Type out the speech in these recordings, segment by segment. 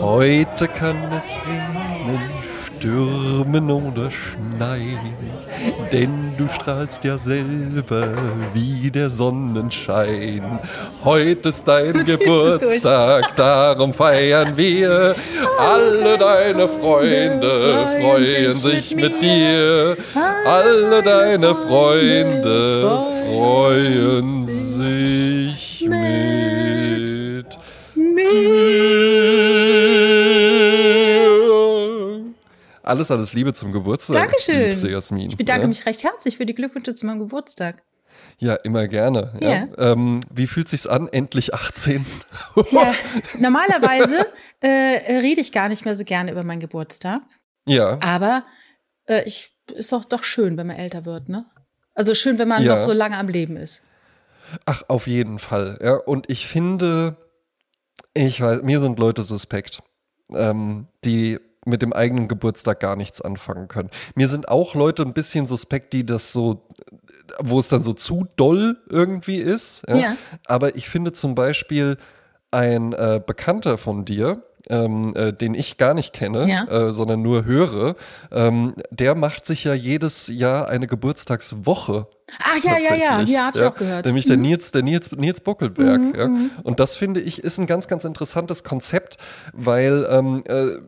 Heute kann es regnen, stürmen oder schneien, denn du strahlst ja selber wie der Sonnenschein. Heute ist dein Geburtstag, darum feiern wir. Alle deine Freunde freuen sich mit dir. Alle deine Freunde freuen sich Alles, alles Liebe zum Geburtstag. Dankeschön. liebste Jasmin. Ich bedanke ja? mich recht herzlich für die Glückwünsche zu meinem Geburtstag. Ja, immer gerne. Ja. Ja. Ähm, wie fühlt sich's an? Endlich 18. Ja, normalerweise äh, rede ich gar nicht mehr so gerne über meinen Geburtstag. ja. Aber äh, ich ist doch doch schön, wenn man älter wird, ne? Also schön, wenn man Ja. noch so lange am Leben ist. Ach, auf jeden Fall. Ja, und ich finde, ich weiß, mir sind Leute suspekt, ähm, die mit dem eigenen Geburtstag gar nichts anfangen können. Mir sind auch Leute ein bisschen suspekt, die das so, wo es dann so zu doll irgendwie ist. Ja? Ja. Aber ich finde zum Beispiel ein äh, Bekannter von dir, ähm, äh, den ich gar nicht kenne, Ja. äh, sondern nur höre, ähm, der macht sich ja jedes Jahr eine Geburtstagswoche. Ach ja, ja, ja, ja, hab ich auch gehört. Mhm. Nämlich der Nils, der Nils, Nils Buckelberg. ja. Und das finde ich ist ein ganz, ganz interessantes Konzept, weil ähm, äh,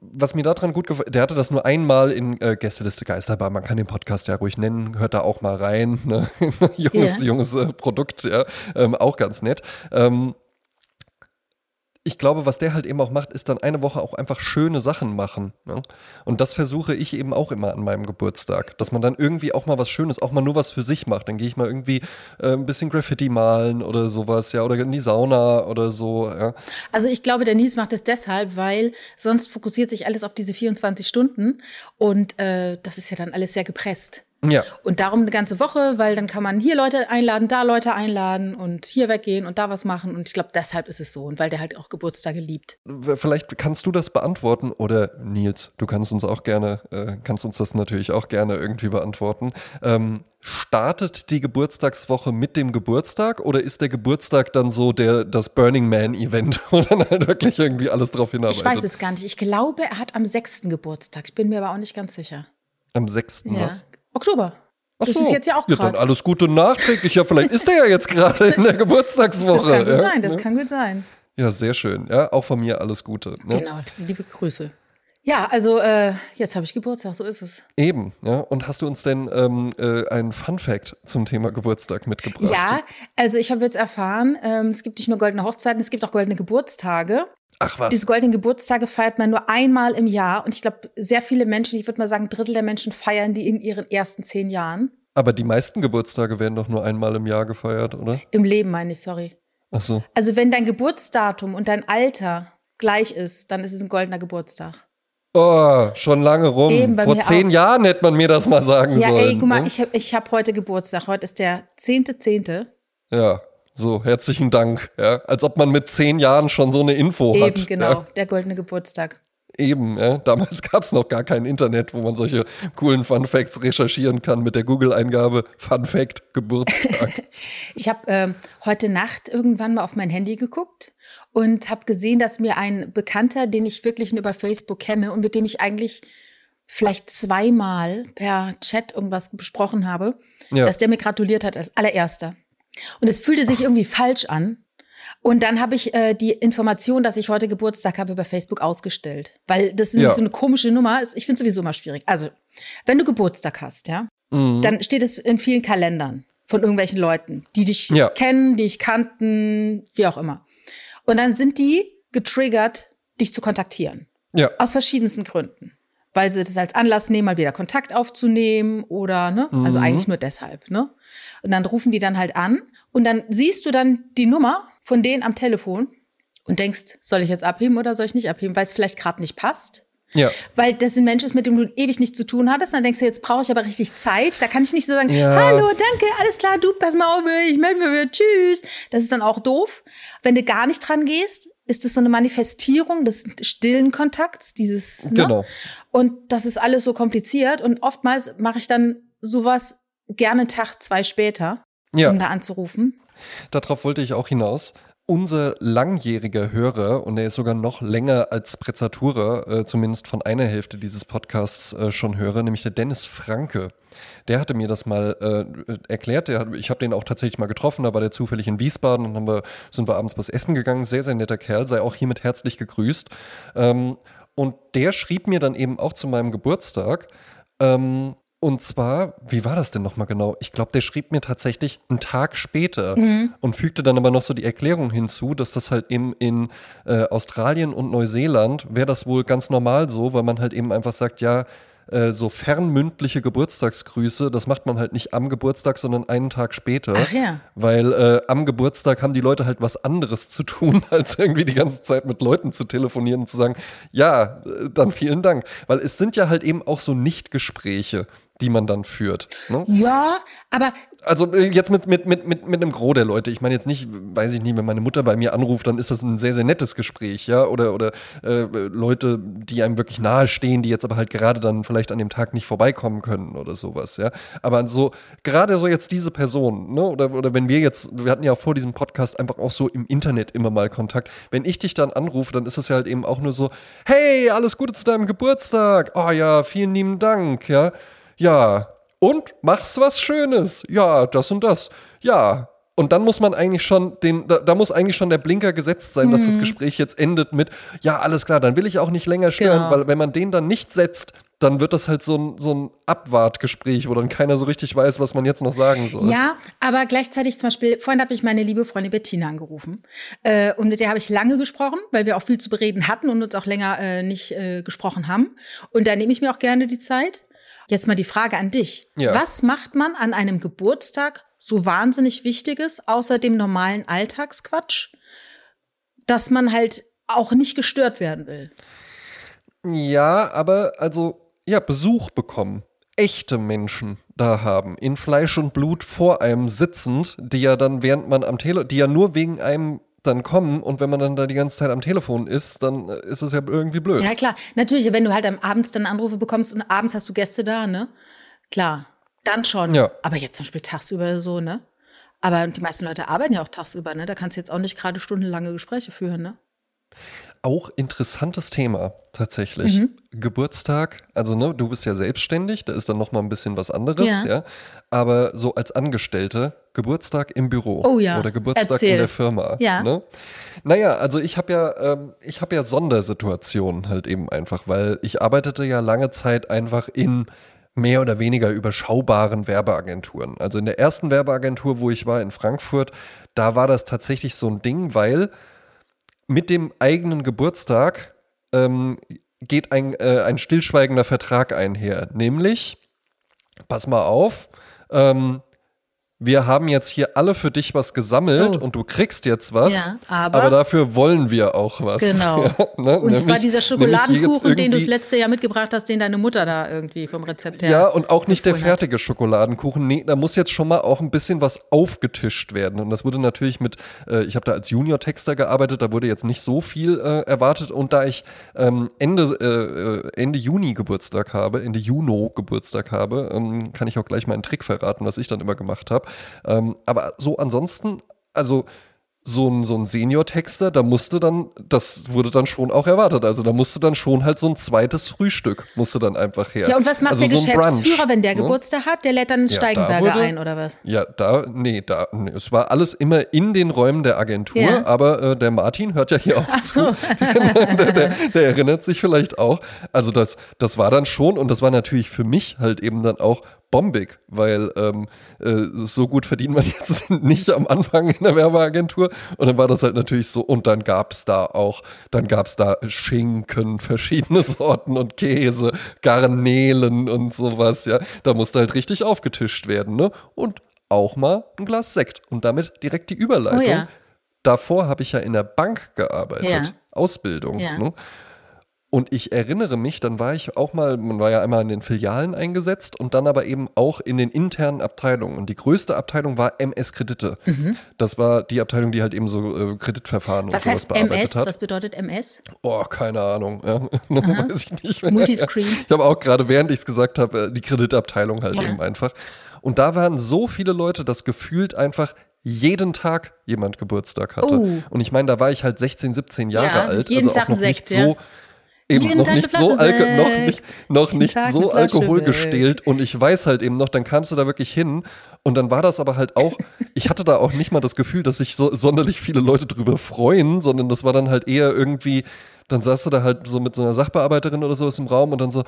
was mir daran gut gefällt, der hatte das nur einmal in äh, Gästeliste Geisterbahn. Man kann den Podcast ja ruhig nennen, hört da auch mal rein. Ne? junges, Ja. junges äh, Produkt, ja, ähm, auch ganz nett. Ähm, ich glaube, was der halt eben auch macht, ist dann eine Woche auch einfach schöne Sachen machen. Ne? Und das versuche ich eben auch immer an meinem Geburtstag, dass man dann irgendwie auch mal was Schönes, auch mal nur was für sich macht. Dann gehe ich mal irgendwie äh, ein bisschen Graffiti malen oder sowas, ja, oder in die Sauna oder so. Ja. Also ich glaube, der Nils macht das deshalb, weil sonst fokussiert sich alles auf diese 24 Stunden und äh, das ist ja dann alles sehr gepresst. Ja. Und darum eine ganze Woche, weil dann kann man hier Leute einladen, da Leute einladen und hier weggehen und da was machen. Und ich glaube, deshalb ist es so. Und weil der halt auch Geburtstage liebt. Vielleicht kannst du das beantworten oder Nils, du kannst uns auch gerne, äh, kannst uns das natürlich auch gerne irgendwie beantworten. Ähm, startet die Geburtstagswoche mit dem Geburtstag oder ist der Geburtstag dann so der, das Burning Man-Event, wo dann halt wirklich irgendwie alles drauf hinarbeitet? Ich weiß es gar nicht. Ich glaube, er hat am 6. Geburtstag. Ich bin mir aber auch nicht ganz sicher. Am 6. Ja. was? Oktober. Ach das so. ist jetzt ja auch Ja, dann gerade. alles Gute nachträglich. Ja, vielleicht ist der ja jetzt gerade in der Geburtstagswoche. das kann gut ja? sein, das Ne? kann gut sein. Ja, sehr schön. Ja, auch von mir alles Gute. Ne? Genau, liebe Grüße. Ja, also äh, jetzt habe ich Geburtstag, so ist es. Eben, ja. Und hast du uns denn ähm, äh, einen Fun Fact zum Thema Geburtstag mitgebracht? Ja, also ich habe jetzt erfahren, ähm, es gibt nicht nur goldene Hochzeiten, es gibt auch goldene Geburtstage. Ach was. Diese goldenen Geburtstage feiert man nur einmal im Jahr. Und ich glaube, sehr viele Menschen, ich würde mal sagen, ein Drittel der Menschen feiern die in ihren ersten zehn Jahren. Aber die meisten Geburtstage werden doch nur einmal im Jahr gefeiert, oder? Im Leben meine ich, sorry. Ach so. Also wenn dein Geburtsdatum und dein Alter gleich ist, dann ist es ein goldener Geburtstag. Oh, schon lange rum. Eben, bei Vor zehn auch. Jahren hätte man mir das mal sagen Ja, sollen. ey, guck mal, ne? ich habe ich hab heute Geburtstag. Heute ist der 10.10. Ja, so, herzlichen Dank. Ja, als ob man mit zehn Jahren schon so eine Info hat. Eben, genau, Ja, der goldene Geburtstag. eben, ja. Damals gab es noch gar kein Internet, wo man solche coolen Fun Facts recherchieren kann mit der Google-Eingabe Fun Fact Geburtstag. Ich habe ähm, heute Nacht irgendwann mal auf mein Handy geguckt und habe gesehen, dass mir ein Bekannter, den ich wirklich nur über Facebook kenne und mit dem ich eigentlich vielleicht zweimal per Chat irgendwas besprochen habe, Ja. dass der mir gratuliert hat als allererster. Und es fühlte sich irgendwie falsch an. Und dann habe ich äh, die Information, dass ich heute Geburtstag habe, bei Facebook ausgestellt. Weil das Ja. so eine komische Nummer ist. Ich finde sowieso immer schwierig. Also, wenn du Geburtstag hast, ja, Mhm. dann steht es in vielen Kalendern von irgendwelchen Leuten, die dich Ja. kennen, die dich kannten, wie auch immer. Und dann sind die getriggert, dich zu kontaktieren. ja. Aus verschiedensten Gründen. Weil sie das als Anlass nehmen, mal wieder Kontakt aufzunehmen oder, ne? Also Mhm. eigentlich nur deshalb, ne? Und dann rufen die dann halt an und dann siehst du dann die Nummer von denen am Telefon und denkst, soll ich jetzt abheben oder soll ich nicht abheben, weil es vielleicht gerade nicht passt. Ja. Weil das sind Menschen, mit denen du ewig nichts zu tun hattest. Dann denkst du, jetzt brauche ich aber richtig Zeit. Da kann ich nicht so sagen, Ja. hallo, danke, alles klar, du, pass mal auf, ich melde mich wieder, tschüss. Das ist dann auch doof. Wenn du gar nicht dran gehst, ist es so eine Manifestierung des stillen Kontakts, dieses, ne? Genau. Und das ist alles so kompliziert. Und oftmals mache ich dann sowas gerne einen Tag, zwei später, Ja. um da anzurufen. Darauf wollte ich auch hinaus. Unser langjähriger Hörer, und er ist sogar noch länger als Prezzatura, äh, zumindest von einer Hälfte dieses Podcasts äh, schon Hörer, nämlich der Dennis Franke. Der hatte mir das mal äh, erklärt. Der, ich habe den auch tatsächlich mal getroffen. Da war der zufällig in Wiesbaden und haben wir, sind wir abends was essen gegangen. Sehr, sehr netter Kerl. Sei auch hiermit herzlich gegrüßt. Ähm, und der schrieb mir dann eben auch zu meinem Geburtstag, ähm, und zwar, wie war das denn nochmal genau? Ich glaube, der schrieb mir tatsächlich einen Tag später mhm. und fügte dann aber noch so die Erklärung hinzu, dass das halt eben in äh, Australien und Neuseeland wäre das wohl ganz normal so, weil man halt eben einfach sagt, ja, äh, so fernmündliche Geburtstagsgrüße, das macht man halt nicht am Geburtstag, sondern einen Tag später. Ach ja. Weil äh, am Geburtstag haben die Leute halt was anderes zu tun, als irgendwie die ganze Zeit mit Leuten zu telefonieren und zu sagen, ja, äh, dann vielen Dank. Weil es sind ja halt eben auch so Nichtgespräche die man dann führt. Ne? Ja, aber. Also äh, jetzt mit, mit, mit, mit, mit einem Gros der Leute. Ich meine jetzt nicht, weiß ich nicht, wenn meine Mutter bei mir anruft, dann ist das ein sehr, sehr nettes Gespräch, ja. Oder, oder äh, Leute, die einem wirklich nahe stehen, die jetzt aber halt gerade dann vielleicht an dem Tag nicht vorbeikommen können oder sowas, ja. Aber so, gerade so jetzt diese Person, ne? Oder, oder wenn wir jetzt, wir hatten ja vor diesem Podcast einfach auch so im Internet immer mal Kontakt. Wenn ich dich dann anrufe, dann ist es ja halt eben auch nur so, hey, alles Gute zu deinem Geburtstag. Oh ja, vielen lieben Dank, ja. Ja. Und machst was Schönes. Ja, das und das. Ja. Und dann muss man eigentlich schon den, da, da muss eigentlich schon der Blinker gesetzt sein, mhm. dass das mhm. Gespräch jetzt endet mit, ja, alles klar, dann will ich auch nicht länger stören, genau. weil wenn man den dann nicht setzt, dann wird das halt so ein, so ein Abwartgespräch, wo dann keiner so richtig weiß, was man jetzt noch sagen soll. Ja, aber gleichzeitig zum Beispiel, vorhin habe ich meine liebe Freundin Bettina angerufen. Äh, und mit der habe ich lange gesprochen, weil wir auch viel zu bereden hatten und uns auch länger äh, nicht äh, gesprochen haben. Und da nehme ich mir auch gerne die Zeit. Jetzt mal die Frage an dich. Ja. Was macht man an einem Geburtstag so wahnsinnig Wichtiges, außer dem normalen Alltagsquatsch, dass man halt auch nicht gestört werden will? Ja, aber also, ja, Besuch bekommen. Echte Menschen da haben, in Fleisch und Blut vor einem sitzend, die ja dann, während man am Telefon, die ja nur wegen einem dann kommen und wenn man dann da die ganze Zeit am Telefon ist, dann äh, ist es ja irgendwie blöd. Ja, klar. Natürlich, wenn du halt am abends dann Anrufe bekommst und abends hast du Gäste da, ne? Klar. Dann schon. Ja. Aber jetzt zum Beispiel tagsüber so, ne? Aber die meisten Leute arbeiten ja auch tagsüber, ne? Da kannst du jetzt auch nicht gerade stundenlange Gespräche führen, ne? Auch interessantes Thema tatsächlich. Mhm. Geburtstag, also ne, du bist ja selbstständig, da ist dann noch mal ein bisschen was anderes, ja. ja. Aber so als Angestellte, Geburtstag im Büro oh ja. oder Geburtstag Erzähl. in der Firma. Ja. Ne? Naja, also ich habe ja, ähm, ich habe ja Sondersituationen halt eben einfach, weil ich arbeitete ja lange Zeit einfach in mehr oder weniger überschaubaren Werbeagenturen. Also in der ersten Werbeagentur, wo ich war in Frankfurt, da war das tatsächlich so ein Ding, weil mit dem eigenen Geburtstag ähm, geht ein, äh, ein stillschweigender Vertrag einher. Nämlich, pass mal auf, ähm, wir haben jetzt hier alle für dich was gesammelt oh. und du kriegst jetzt was, ja, aber, aber, dafür wollen wir auch was. Genau. Ja, ne? Und nämlich, zwar dieser Schokoladenkuchen, den du das letzte Jahr mitgebracht hast, den deine Mutter da irgendwie vom Rezept her. Ja, und auch nicht der fertige hat. Schokoladenkuchen. Nee, da muss jetzt schon mal auch ein bisschen was aufgetischt werden. Und das wurde natürlich mit, äh, ich habe da als Junior-Texter gearbeitet, da wurde jetzt nicht so viel äh, erwartet. Und da ich ähm, Ende, äh, äh Ende Juni Geburtstag habe, Ende Juno Geburtstag habe, ähm, kann ich auch gleich mal einen Trick verraten, was ich dann immer gemacht habe. Ähm, aber so ansonsten, also so ein, so ein Senior-Texter, da musste dann, das wurde dann schon auch erwartet. Also da musste dann schon halt so ein zweites Frühstück, musste dann einfach her. Ja, und was macht also der so Geschäftsführer, wenn der ne? Geburtstag hat? Der lädt dann einen ja, Steigenberger ein, oder was? Ja, da, nee, da, nee, es war alles immer in den Räumen der Agentur, ja. aber äh, der Martin hört ja hier auch Ach so. zu. der, der, der, erinnert sich vielleicht auch. Also das, das war dann schon, und das war natürlich für mich halt eben dann auch bombig, weil ähm, äh, so gut verdient man jetzt nicht am Anfang in der Werbeagentur. Und dann war das halt natürlich so, und dann gab es da auch, dann gab es da Schinken, verschiedene Sorten und Käse, Garnelen und sowas, ja. Da musste halt richtig aufgetischt werden, ne? Und auch mal ein Glas Sekt und damit direkt die Überleitung. Oh ja. Davor habe ich ja in der Bank gearbeitet, ja. Ausbildung. Ja. Ne? Und ich erinnere mich, dann war ich auch mal, man war ja einmal in den Filialen eingesetzt und dann aber eben auch in den internen Abteilungen. Und die größte Abteilung war MS Kredite. Mhm. Das war die Abteilung, die halt eben so äh, Kreditverfahren Was und sowas bearbeitet MS? hat. Was bedeutet MS? Oh, keine Ahnung. Ja. Weiß ich nicht mehr. Multiscreen. Ich habe auch gerade, während ich es gesagt habe, äh, die Kreditabteilung halt ja. eben einfach. Und da waren so viele Leute, dass gefühlt einfach jeden Tag jemand Geburtstag hatte. Oh. Und ich meine, da war ich halt 16, 17 Jahre Ja, alt. jeden also Tag auch noch ein nicht Sekt, ja. so. Eben Jeden noch Tag nicht, so Alko noch nicht, noch Jeden nicht Tag so Alkohol gestählt. Und ich weiß halt eben noch, dann kamst du da wirklich hin. Und dann war das aber halt auch, ich hatte da auch nicht mal das Gefühl, dass sich so sonderlich viele Leute drüber freuen, sondern das war dann halt eher irgendwie, dann saß du da halt so mit so einer Sachbearbeiterin oder so im Raum und dann so,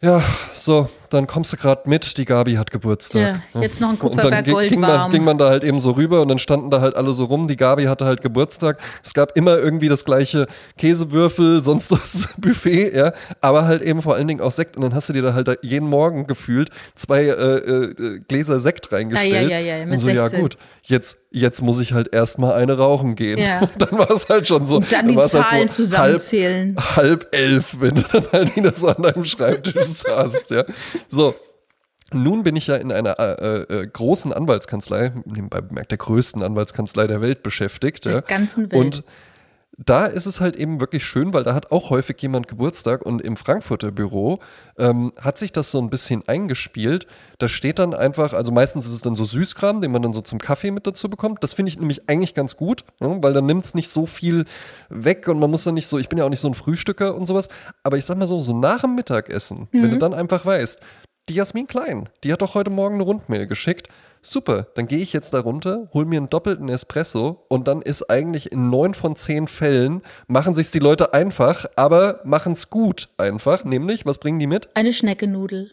ja, so, dann kommst du gerade mit, die Gabi hat Geburtstag. Ja, jetzt noch ein Und dann Kupferberg ging, Gold ging, man, ging man da halt eben so rüber und dann standen da halt alle so rum. Die Gabi hatte halt Geburtstag. Es gab immer irgendwie das gleiche Käsewürfel, sonst was Buffet, ja. Aber halt eben vor allen Dingen auch Sekt. Und dann hast du dir da halt jeden Morgen gefühlt zwei äh, äh, Gläser Sekt reingestellt. Ah, ja, ja, ja, mit und so, ja 16. gut, jetzt, jetzt muss ich halt erstmal eine rauchen gehen. Ja. Und dann war es halt schon so. Und dann die war es halt Zahlen so zusammenzählen. Halb, halb elf, wenn du dann halt wieder so an deinem Schreibtisch saßt, ja. So. Nun bin ich ja in einer äh, äh, großen Anwaltskanzlei, nebenbei bemerkt der größten Anwaltskanzlei der Welt beschäftigt. Der ja. ganzen Welt. Und da ist es halt eben wirklich schön, weil da hat auch häufig jemand Geburtstag und im Frankfurter Büro ähm, hat sich das so ein bisschen eingespielt. Da steht dann einfach, also meistens ist es dann so Süßkram, den man dann so zum Kaffee mit dazu bekommt. Das finde ich nämlich eigentlich ganz gut, ja, weil dann nimmt es nicht so viel weg und man muss dann nicht so, ich bin ja auch nicht so ein Frühstücker und sowas, aber ich sag mal so, so nach dem Mittagessen, wenn du dann einfach weißt, die Jasmin Klein, die hat doch heute Morgen eine Rundmail geschickt. Super, dann gehe ich jetzt da runter, hol mir einen doppelten Espresso und dann ist eigentlich in neun von zehn Fällen, machen sich die Leute einfach, aber machen es gut einfach. Nämlich, was bringen die mit? Eine Schneckenudel.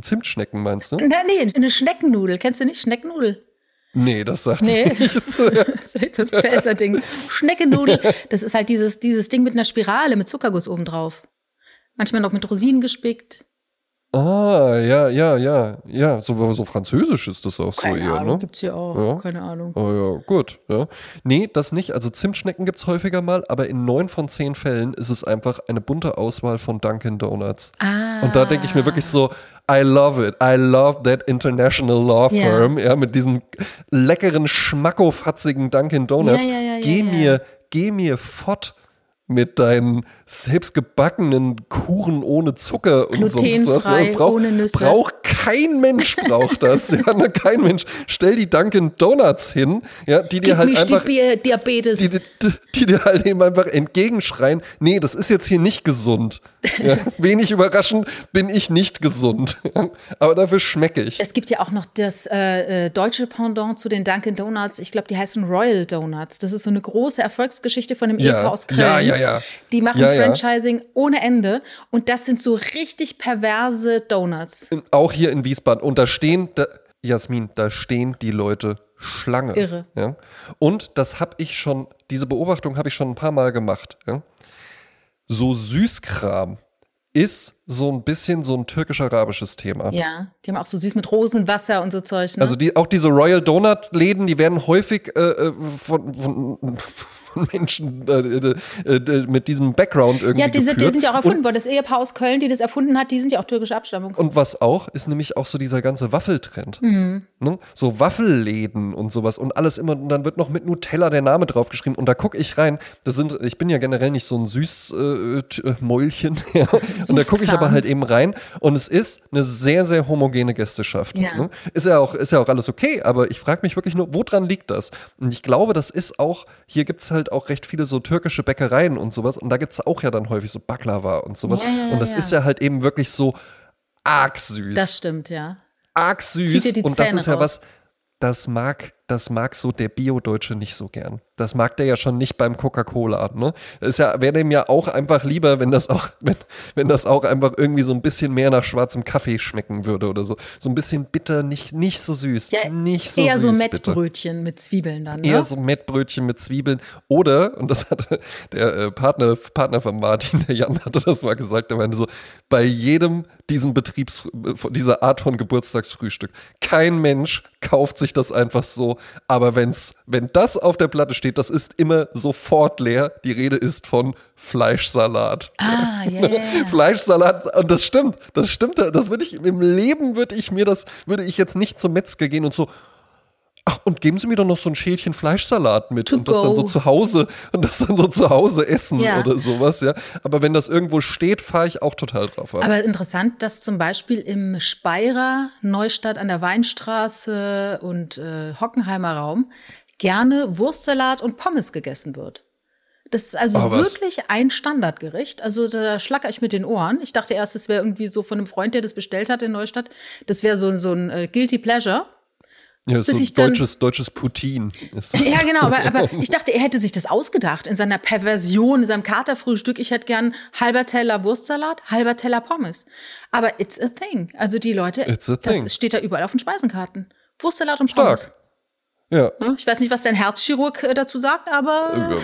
Zimtschnecken meinst du? Nein, nee, eine Schneckennudel. Kennst du nicht? Schneckennudel. Nee, das sagt Nee. nichts. Ja. Das ist echt so ein Fässer-Ding. Schneckennudel. Das ist halt dieses, dieses Ding mit einer Spirale mit Zuckerguss obendrauf. Manchmal noch mit Rosinen gespickt. Ah, ja, ja, ja, ja. So, so französisch ist das auch Keine so eher, Ahnung, ne? gibt's hier auch. Ja. Keine Ahnung. Oh ja, gut. Ja. Nee, das nicht. Also Zimtschnecken gibt es häufiger mal, aber in neun von zehn Fällen ist es einfach eine bunte Auswahl von Dunkin' Donuts. Ah. Und da denke ich mir wirklich so, I love it. I love that international law firm. Ja, mit diesem leckeren, schmackofatzigen Dunkin' Donuts. Ja, ja, ja, geh mir, geh mir fort mit deinen selbstgebackenen Kuchen ohne Zucker und sonst was. Das braucht, ohne Nüsse. braucht kein Mensch braucht das. ja, ne, kein Mensch. Stell die Dunkin' Donuts hin, ja, die dir Gib halt mich einfach die Diabetes. die, die, die dir halt eben einfach entgegenschreien, nee, das ist jetzt hier nicht gesund. Ja, wenig überraschend bin ich nicht gesund. Aber dafür schmecke ich. Es gibt ja auch noch das äh, äh, deutsche Pendant zu den Dunkin' Donuts. Ich glaube, die heißen Royal Donuts. Das ist so eine große Erfolgsgeschichte von einem Ja. Ehepaar aus Köln. Ja, ja, ja. Die machen Ja, ja. Franchising ohne Ende. Und das sind so richtig perverse Donuts. Auch hier in Wiesbaden. Und da stehen, da, Jasmin, da stehen die Leute Schlange. Irre. Ja? Und das habe ich schon, diese Beobachtung habe ich schon ein paar Mal gemacht. Ja? So Süßkram ist so ein bisschen so ein türkisch-arabisches Thema. Ja, die haben auch so süß mit Rosenwasser und so Zeug. Ne? Also die, auch diese Royal Donut Läden, die werden häufig äh, äh, von, von, von Menschen äh, äh, äh, mit diesem Background irgendwie ja, die sind, die sind ja auch Und erfunden worden. Das Ehepaar aus Köln, die das erfunden hat, die sind ja auch türkischer Abstammung. Und was auch, ist nämlich auch so dieser ganze Waffeltrend. Mhm. Ne? So Waffelläden und sowas und alles immer, und dann wird noch mit Nutella der Name draufgeschrieben und da gucke ich rein. Das sind, ich bin ja generell nicht so ein Süßmäulchen. ja. Und da gucke ich aber halt eben rein und es ist eine sehr, sehr homogene Gästeschaft. Ja. Ne? Ist, ja auch, ist ja auch alles okay, aber ich frage mich wirklich nur, woran liegt das? Und ich glaube, das ist auch, hier gibt es halt auch recht viele so türkische Bäckereien und sowas und da gibt es auch ja dann häufig so Baklava und sowas. Ja, ja, ja, und das ja. ist ja halt eben wirklich so arg süß Das stimmt, ja. arg süß und das ist ja raus. was, das mag, das mag so der Bio-Deutsche nicht so gern. Das mag der ja schon nicht beim Coca-Cola, ne? Ist ja, wäre dem ja auch einfach lieber, wenn das auch, wenn, wenn das auch einfach irgendwie so ein bisschen mehr nach schwarzem Kaffee schmecken würde oder so. So ein bisschen bitter, nicht, nicht so süß. Ja, nicht so Eher süß, so bitte. Mettbrötchen mit Zwiebeln dann, ne? Eher so Mettbrötchen mit Zwiebeln. Oder, und das hat der äh, Partner, Partner von Martin, der Jan, hatte das mal gesagt, der meinte so, bei jedem diesem Betriebs, von dieser Art von Geburtstagsfrühstück, kein Mensch kauft sich das einfach so, aber wenn's, wenn das auf der Platte steht, das ist immer sofort leer. Die Rede ist von Fleischsalat. Ah, ja. Fleischsalat, und das stimmt, das stimmt, das würde ich, im Leben würde ich mir das, würde ich jetzt nicht zum Metzger gehen und so, Ach, und geben Sie mir doch noch so ein Schälchen Fleischsalat mit To und das dann so go. zu Hause und das dann so zu Hause essen Ja. oder sowas, ja. Aber wenn das irgendwo steht, fahre ich auch total drauf ab. Aber interessant, dass zum Beispiel im Speyerer, Neustadt an der Weinstraße und äh, Hockenheimer Raum gerne Wurstsalat und Pommes gegessen wird. Das ist also was? wirklich ein Standardgericht. Also da schlacker ich mit den Ohren. Ich dachte erst, es wäre irgendwie so von einem Freund, der das bestellt hat in Neustadt. Das wäre so, so ein äh, Guilty Pleasure. Ja, ist bis so ich dann- deutsches, deutsches Putin. Ja, genau, aber, aber ich dachte, er hätte sich das ausgedacht in seiner Perversion, in seinem Katerfrühstück. Ich hätte gern halber Teller Wurstsalat, halber Teller Pommes. Aber it's a thing. Also die Leute, das steht da überall auf den Speisenkarten. Wurstsalat und Pommes. Stark. Ja. Ne? Ich weiß nicht, was dein Herzchirurg äh, dazu sagt, aber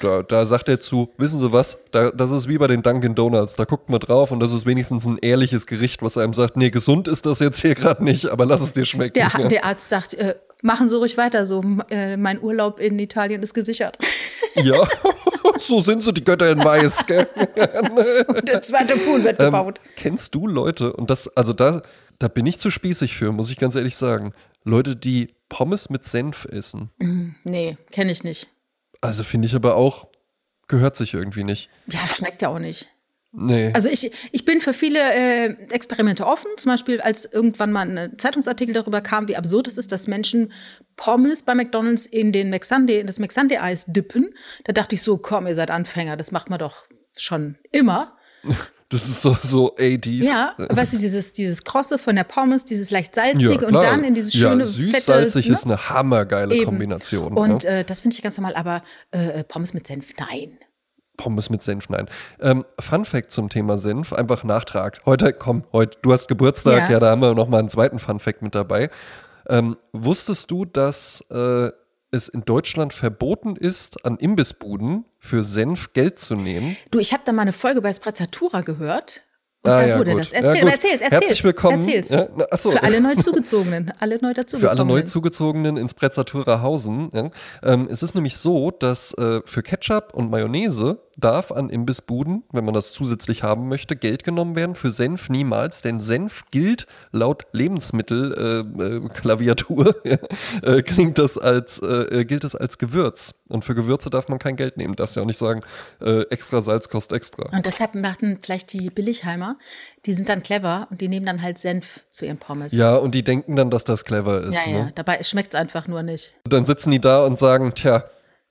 Da, da sagt er zu, wissen Sie was, da, das ist wie bei den Dunkin' Donuts, da guckt man drauf und das ist wenigstens ein ehrliches Gericht, was einem sagt, nee, gesund ist das jetzt hier gerade nicht, aber lass es dir schmecken. der, ja. der Arzt sagt, äh, machen Sie ruhig weiter so. Äh, mein Urlaub in Italien ist gesichert. ja, so sind sie, die Götter in Weiß. Gell? Und der zweite Pool wird Ähm, gebaut. kennst du Leute, und das, also da, da bin ich zu spießig für, muss ich ganz ehrlich sagen, Leute, die Pommes mit Senf essen. Nee, kenne ich nicht. Also finde ich aber auch, gehört sich irgendwie nicht. Ja, schmeckt ja auch nicht. Nee. Also ich, ich bin für viele äh, Experimente offen. Zum Beispiel, als irgendwann mal ein Zeitungsartikel darüber kam, wie absurd es ist, dass Menschen Pommes bei McDonalds in den McSunday, in das McSunday-Eis dippen. Da dachte ich so, komm, ihr seid Anfänger, das macht man doch schon immer. das ist so, so 80s. Ja, weißt du, dieses, dieses Krosse von der Pommes, dieses leicht salzige und klar. dann in dieses schöne ja, süß-salzig ne? ist eine hammergeile Eben. Kombination. Und ja. äh, das finde ich ganz normal, aber äh, Pommes mit Senf, nein. Pommes mit Senf, nein. Ähm, Fun Fact zum Thema Senf, einfach Nachtrag. Heute, komm, heute, du hast Geburtstag, ja, Ja. da haben wir noch mal einen zweiten Fun Fact mit dabei. Ähm, wusstest du, dass äh, es in Deutschland verboten ist, an Imbissbuden für Senf Geld zu nehmen? Du, ich habe da mal eine Folge bei Sprezzatura gehört. Und Ah, da ja, wurde gut. das. Ja, Erzähl, gut. erzähl's, erzähl's. Herzlich willkommen. Erzähl's. Ja, na. Für alle Neuzugezogenen. Alle neu Für dazugekommenen. alle Neuzugezogenen ins Prezzatura Hausen. Ja. Ähm, es ist nämlich so, dass äh, für Ketchup und Mayonnaise darf an Imbissbuden, wenn man das zusätzlich haben möchte, Geld genommen werden. Für Senf niemals, denn Senf gilt laut Lebensmittelklaviatur, äh, ja, äh, klingt das als, äh, gilt es als Gewürz. Und für Gewürze darf man kein Geld nehmen. Darfst ja auch nicht sagen, äh, extra Salz kostet extra. Und deshalb machten vielleicht die Billigheimer, die sind dann clever und die nehmen dann halt Senf zu ihren Pommes. Ja, und die denken dann, dass das clever ist. ja, ja. Ne? Dabei schmeckt es einfach nur nicht. Dann sitzen die da und sagen, tja,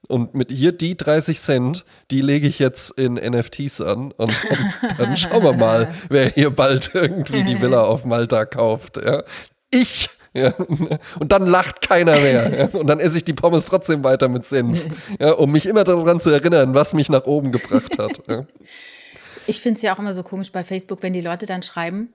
und mit hier die 30 Cent, die lege ich jetzt in NFTs an und dann, dann schauen wir mal, wer hier bald irgendwie die Villa auf Malta kauft. Ja. Ich. Ja. Und dann lacht keiner mehr. Ja. Und dann esse ich die Pommes trotzdem weiter mit Senf, ja, um mich immer daran zu erinnern, was mich nach oben gebracht hat. Ich finde es ja auch immer so komisch bei Facebook, wenn die Leute dann schreiben,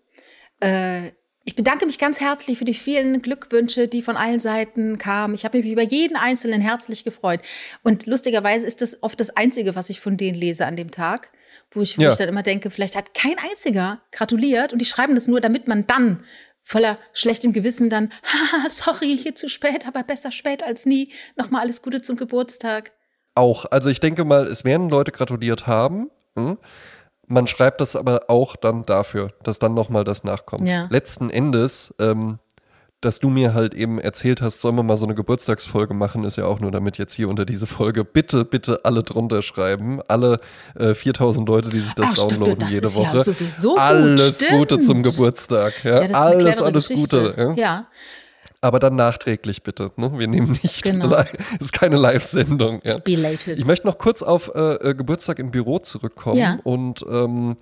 äh, ich bedanke mich ganz herzlich für die vielen Glückwünsche, die von allen Seiten kamen. Ich habe mich über jeden Einzelnen herzlich gefreut. Und lustigerweise ist das oft das Einzige, was ich von denen lese an dem Tag, wo ich, wo Ja. ich dann immer denke, vielleicht hat kein einziger gratuliert und die schreiben das nur, damit man dann voller schlechtem Gewissen dann, haha, sorry, hier zu spät, aber besser spät als nie. Nochmal alles Gute zum Geburtstag. Auch. Also ich denke mal, es werden Leute gratuliert haben. Hm? Man schreibt das aber auch dann dafür, dass dann nochmal das nachkommt. Ja. Letzten Endes, ähm, dass du mir halt eben erzählt hast, sollen wir mal so eine Geburtstagsfolge machen, ist ja auch nur damit jetzt hier unter diese Folge bitte, bitte alle drunter schreiben. Alle äh, 4000 Leute, die sich das Ach, stimmt, downloaden das jede ja Woche. sowieso gut, alles stimmt. Gute zum Geburtstag. Ja? Ja, alles, alles Geschichte. Gute. Ja? Aber dann nachträglich bitte. Ne? Wir nehmen nicht Genau. live. ist keine Live-Sendung. Ja? Belated. Ich möchte noch kurz auf äh, äh, Geburtstag im Büro zurückkommen Ja. und ähm,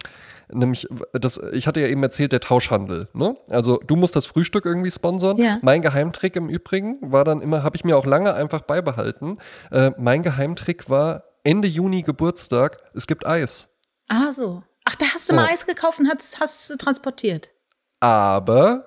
nämlich das, ich hatte ja eben erzählt, der Tauschhandel. Ne? Also du musst das Frühstück irgendwie sponsern. Ja. Mein Geheimtrick im Übrigen war dann immer, habe ich mir auch lange einfach beibehalten. Äh, mein Geheimtrick war Ende Juni Geburtstag. Es gibt Eis, Ah, so. Ach, da hast du mal. Eis gekauft und hast, hast du transportiert. aber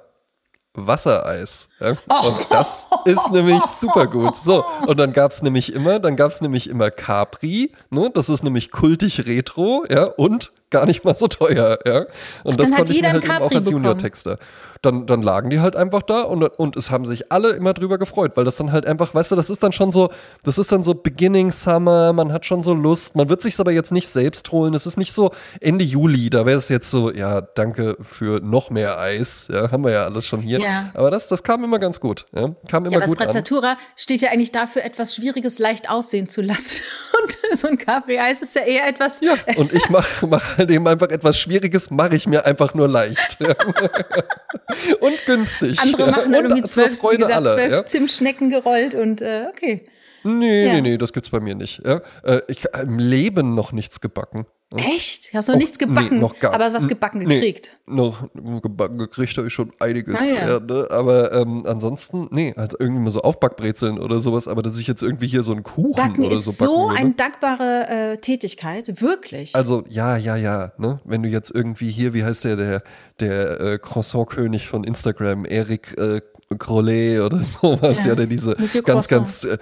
Wassereis. Ja? Oh. Und das ist nämlich super gut. So, und dann gab es nämlich immer, dann gab es nämlich immer Capri, ne? das ist nämlich kultig Retro, ja, und gar nicht mal so teuer, ja. Und Ach, das konnte ich mir halt eben auch als. Junior-Texter. Dann, dann lagen die halt einfach da und, und es haben sich alle immer drüber gefreut, weil das dann halt einfach, weißt du, das ist dann schon so, das ist dann so Beginning Summer, man hat schon so Lust, man wird sich aber jetzt nicht selbst holen. Es ist nicht so Ende Juli, da wäre es jetzt so, ja, danke für noch mehr Eis, ja, haben wir ja alles schon hier. Ja. Aber das, das kam immer ganz gut, ja, kam immer Ja, aber gut an. Steht ja eigentlich dafür, etwas Schwieriges leicht aussehen zu lassen. Und so ein Capri-Eis ist ja eher etwas. Ja, und ich mache mach halt eben einfach etwas Schwieriges, mache ich mir einfach nur leicht. Und günstig. Andere machen dann und irgendwie zwölf, wie Freude gesagt, aller. zwölf Ja. Zimtschnecken gerollt und äh, okay. Nee, Ja. nee, nee, das gibt's bei mir nicht. Ja. Äh, Ich habe im Leben noch nichts gebacken. Echt? Hast du noch Och, nichts gebacken? nee, noch gar- aber hast was gebacken Nee. gekriegt. Noch gebacken gekriegt habe ich schon einiges. Ah, ja. ja, ne? Aber ähm, ansonsten, nee, also irgendwie mal so Aufbackbrezeln oder sowas, aber dass ich jetzt irgendwie hier so einen Kuchen Backen oder ist so so, backen würde. eine dankbare äh, Tätigkeit, wirklich. Also, ja, ja, ja. Ne? Wenn du jetzt irgendwie hier, wie heißt der, der, der äh, Croissant-König von Instagram, Eric äh, Crollet oder sowas, Ja. ja, der diese Monsieur ganz, Croissant. ganz, äh,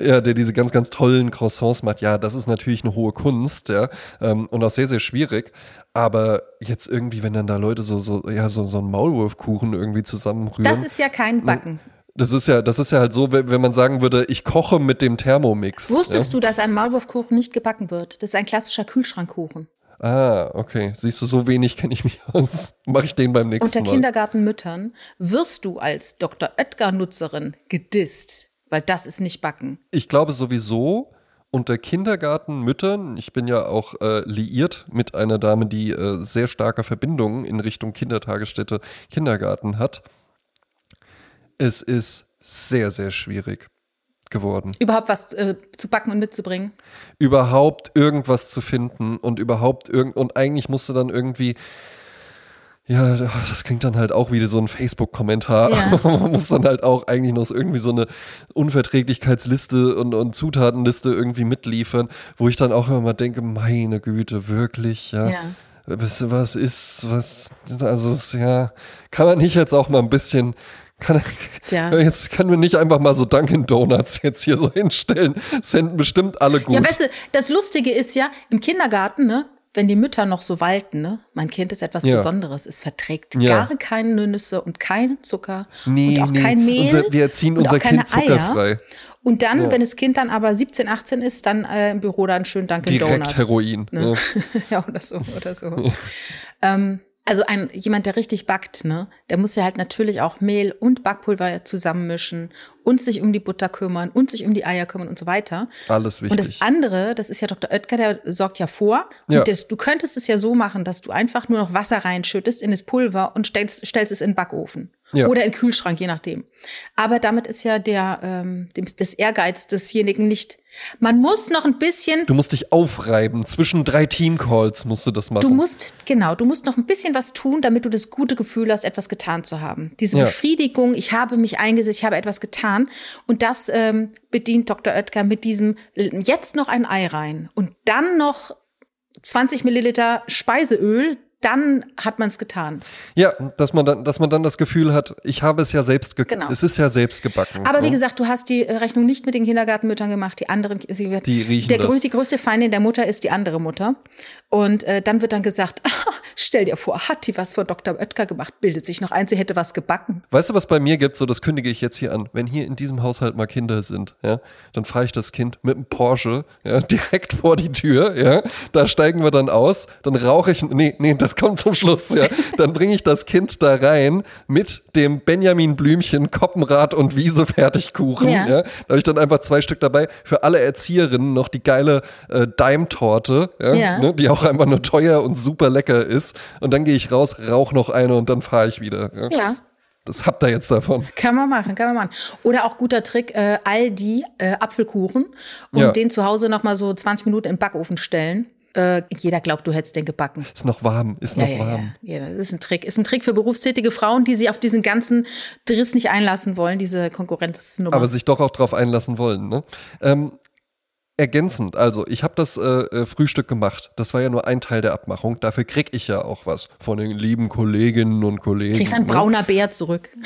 ja, der diese ganz, ganz tollen Croissants macht. Ja, das ist natürlich eine hohe Kunst, ja, ähm, und auch sehr, sehr schwierig. Aber jetzt irgendwie, wenn dann da Leute so, so, ja, so, so einen Maulwurfkuchen irgendwie zusammenrühren. das ist ja kein Backen. das ist ja, das ist ja halt so, wenn man sagen würde, ich koche mit dem Thermomix. Wusstest ja? du, dass ein Maulwurfkuchen nicht gebacken wird? Das ist ein klassischer Kühlschrankkuchen. Ah, okay. Siehst du, so wenig kenne ich mich aus. Mache ich den beim nächsten Unter Mal. Kindergartenmüttern wirst du als Dr. Oetker-Nutzerin gedisst, weil das ist nicht Backen. Ich glaube sowieso unter Kindergartenmüttern, ich bin ja auch äh, liiert mit einer Dame, die äh, sehr starke Verbindungen in Richtung Kindertagesstätte, Kindergarten hat. Es ist sehr, sehr schwierig geworden. Überhaupt was äh, zu backen und mitzubringen. Überhaupt irgendwas zu finden und überhaupt irgend und eigentlich musste dann irgendwie ja, das klingt dann halt auch wie so ein Facebook-Kommentar. Ja. Man muss dann halt auch eigentlich noch so irgendwie so eine Unverträglichkeitsliste und, und Zutatenliste irgendwie mitliefern, wo ich dann auch immer mal denke, meine Güte, wirklich, ja. Ja. Was, was ist, was, also es, ja, kann man nicht jetzt auch mal ein bisschen, kann, Tja. jetzt können wir nicht einfach mal so Dunkin' Donuts jetzt hier so hinstellen. Das finden bestimmt alle gut. Ja, weißt du, das Lustige ist ja, im Kindergarten, ne, wenn die Mütter noch so walten, ne, mein Kind ist etwas Ja. Besonderes, es verträgt Ja. gar keine Nüsse und keinen Zucker nee, und auch nee. kein Mehl. Unser, wir erziehen und unser Kind zuckerfrei. Eier. Und dann, Ja. wenn das Kind dann aber 17, 18 ist, dann äh, im Büro dann schön Dunkin' Direkt Donuts. Heroin. Ne? Ja. ja, oder so, oder so. ähm, also ein, jemand, der richtig backt, ne, der muss ja halt natürlich auch Mehl und Backpulver zusammenmischen und sich um die Butter kümmern und sich um die Eier kümmern und so weiter. Alles Und das wichtig. andere, das ist ja Dr. Oetker, der sorgt ja vor. Und Ja. das, du könntest es ja so machen, dass du einfach nur noch Wasser reinschüttest in das Pulver und stellst, stellst es in den Backofen. Ja. Oder in den Kühlschrank, je nachdem. Aber damit ist ja der, ähm, dem, das Ehrgeiz desjenigen nicht. Man muss noch ein bisschen Du musst dich aufreiben. Zwischen drei Teamcalls musst du das machen. Du musst, genau, du musst noch ein bisschen was tun, damit du das gute Gefühl hast, etwas getan zu haben. Diese Ja. Befriedigung, ich habe mich eingesetzt, ich habe etwas getan. Und das ähm, bedient Dr. Oetker mit diesem, äh, jetzt noch ein Ei rein und dann noch 20 Milliliter Speiseöl, dann hat man es getan. ja, dass man, dann, dass man dann das Gefühl hat, ich habe es ja selbst ge Genau. Es ist ja selbst gebacken. Aber wie ne? gesagt, du hast die äh, Rechnung nicht mit den Kindergartenmüttern gemacht. Die anderen, sie Die riechen der das. größte, die größte Feindin der Mutter ist die andere Mutter. Und äh, dann wird dann gesagt, stell dir vor, hat die was von Dr. Oetker gemacht? Bildet sich noch ein, sie hätte was gebacken. Weißt du, was bei mir gibt? So, das kündige ich jetzt hier an. Wenn hier in diesem Haushalt mal Kinder sind, ja, dann fahre ich das Kind mit einem Porsche, ja, direkt vor die Tür, ja. Da steigen wir dann aus, dann rauche ich, nee, nee, das kommt zum Schluss, ja. Dann bringe ich das Kind da rein mit dem Benjamin Blümchen Koppenrad und Wiese Fertigkuchen, Ja. ja. Da habe ich dann einfach zwei Stück dabei. Für alle Erzieherinnen noch die geile äh, Daim-Torte, ja, Ja. Ne, die auch einfach nur teuer und super lecker ist. Und dann gehe ich raus, rauche noch eine und dann fahre ich wieder. Ja. Das habt ihr jetzt davon. Kann man machen, kann man machen. Oder auch guter Trick, äh, Aldi äh, Apfelkuchen und Ja. den zu Hause noch mal so 20 Minuten in den Backofen stellen. Äh, jeder glaubt, du hättest den gebacken. Ist noch warm, ist Ja, noch ja, warm. ja, ja, das ist ein Trick. Ist ein Trick für berufstätige Frauen, die sich auf diesen ganzen Driss nicht einlassen wollen, diese Konkurrenznummer. Aber sich doch auch drauf einlassen wollen. Ne? Ähm, ergänzend, also ich habe das äh, äh, Frühstück gemacht. Das war ja nur ein Teil der Abmachung. Dafür krieg ich ja auch was von den lieben Kolleginnen und Kollegen. Kriegst ein ne? brauner Bär zurück.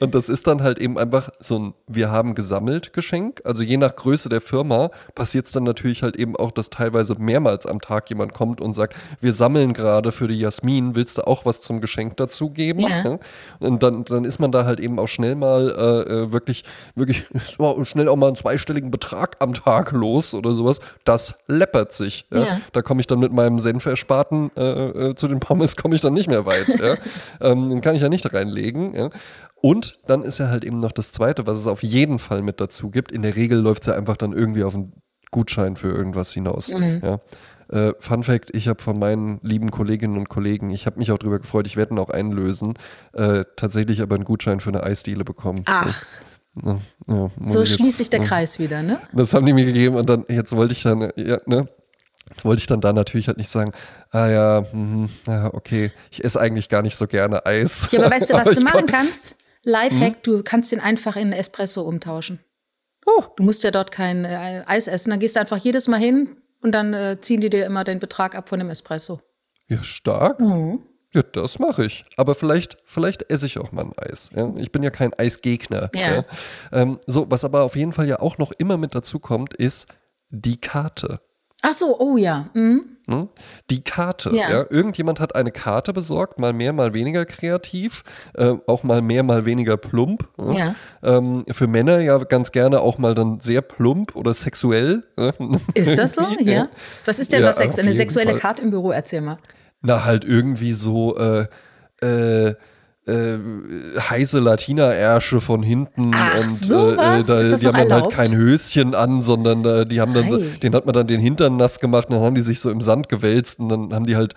Und das ist dann halt eben einfach so ein Wir haben gesammelt Geschenk. Also je nach Größe der Firma passiert es dann natürlich halt eben auch, dass teilweise mehrmals am Tag jemand kommt und sagt, wir sammeln gerade für die Jasmin, willst du auch was zum Geschenk dazugeben? Ja. Und dann, dann ist man da halt eben auch schnell mal äh, äh, wirklich, wirklich so schnell auch mal einen zweistelligen Betrag am Tag los oder sowas. Das läppert sich. Ja? Ja. Da komme ich dann mit meinem Senf ersparten äh, äh, zu den Pommes, komme ich dann nicht mehr weit. ja? ähm, den kann ich ja nicht reinlegen. Ja? Und dann ist ja halt eben noch das Zweite, was es auf jeden Fall mit dazu gibt. In der Regel läuft es ja einfach dann irgendwie auf einen Gutschein für irgendwas hinaus. Ja? Äh, Fun Fact: Ich habe von meinen lieben Kolleginnen und Kollegen, ich habe mich auch darüber gefreut, ich werde ihn auch einlösen, äh, tatsächlich aber einen Gutschein für eine Eisdiele bekommen. Ach, Ja, ja, muss so schließt sich der ja. Kreis wieder, ne? Das haben die mir gegeben und dann, jetzt wollte ich dann, ja, ne? Jetzt wollte ich dann da natürlich halt nicht sagen, ah ja, mhm, ja, okay, ich esse eigentlich gar nicht so gerne Eis. Ja, aber weißt du, was du machen kannst? Lifehack, du kannst den einfach in Espresso umtauschen. Oh. Du musst ja dort kein äh, Eis essen. Dann gehst du einfach jedes Mal hin und dann äh, ziehen die dir immer den Betrag ab von dem Espresso. Ja, stark. Mhm. Ja, das mache ich. Aber vielleicht, vielleicht esse ich auch mal ein Eis. Ja? Ich bin ja kein Eisgegner. Ja. Ähm, so, was aber auf jeden Fall ja auch noch immer mit dazu kommt, ist die Karte. Ach so, oh ja. Mhm. Hm? Die Karte. Ja. Ja. Irgendjemand hat eine Karte besorgt, mal mehr, mal weniger kreativ, äh, auch mal mehr, mal weniger plump. ne? Ja. Ähm, für Männer ja ganz gerne auch mal dann sehr plump oder sexuell. ne? Ist das so? Ja. Was ist denn Ja, das Sex? Eine sexuelle Fall. Karte im Büro? Erzähl mal. Na, halt irgendwie so äh, äh, äh, heiße Latina-Ärsche von hinten Ach, und sowas? äh, da, die haben dann halt kein Höschen an, sondern äh, die haben dann, so- Ei. den hat man dann den Hintern nass gemacht, und dann haben die sich so im Sand gewälzt und dann haben die halt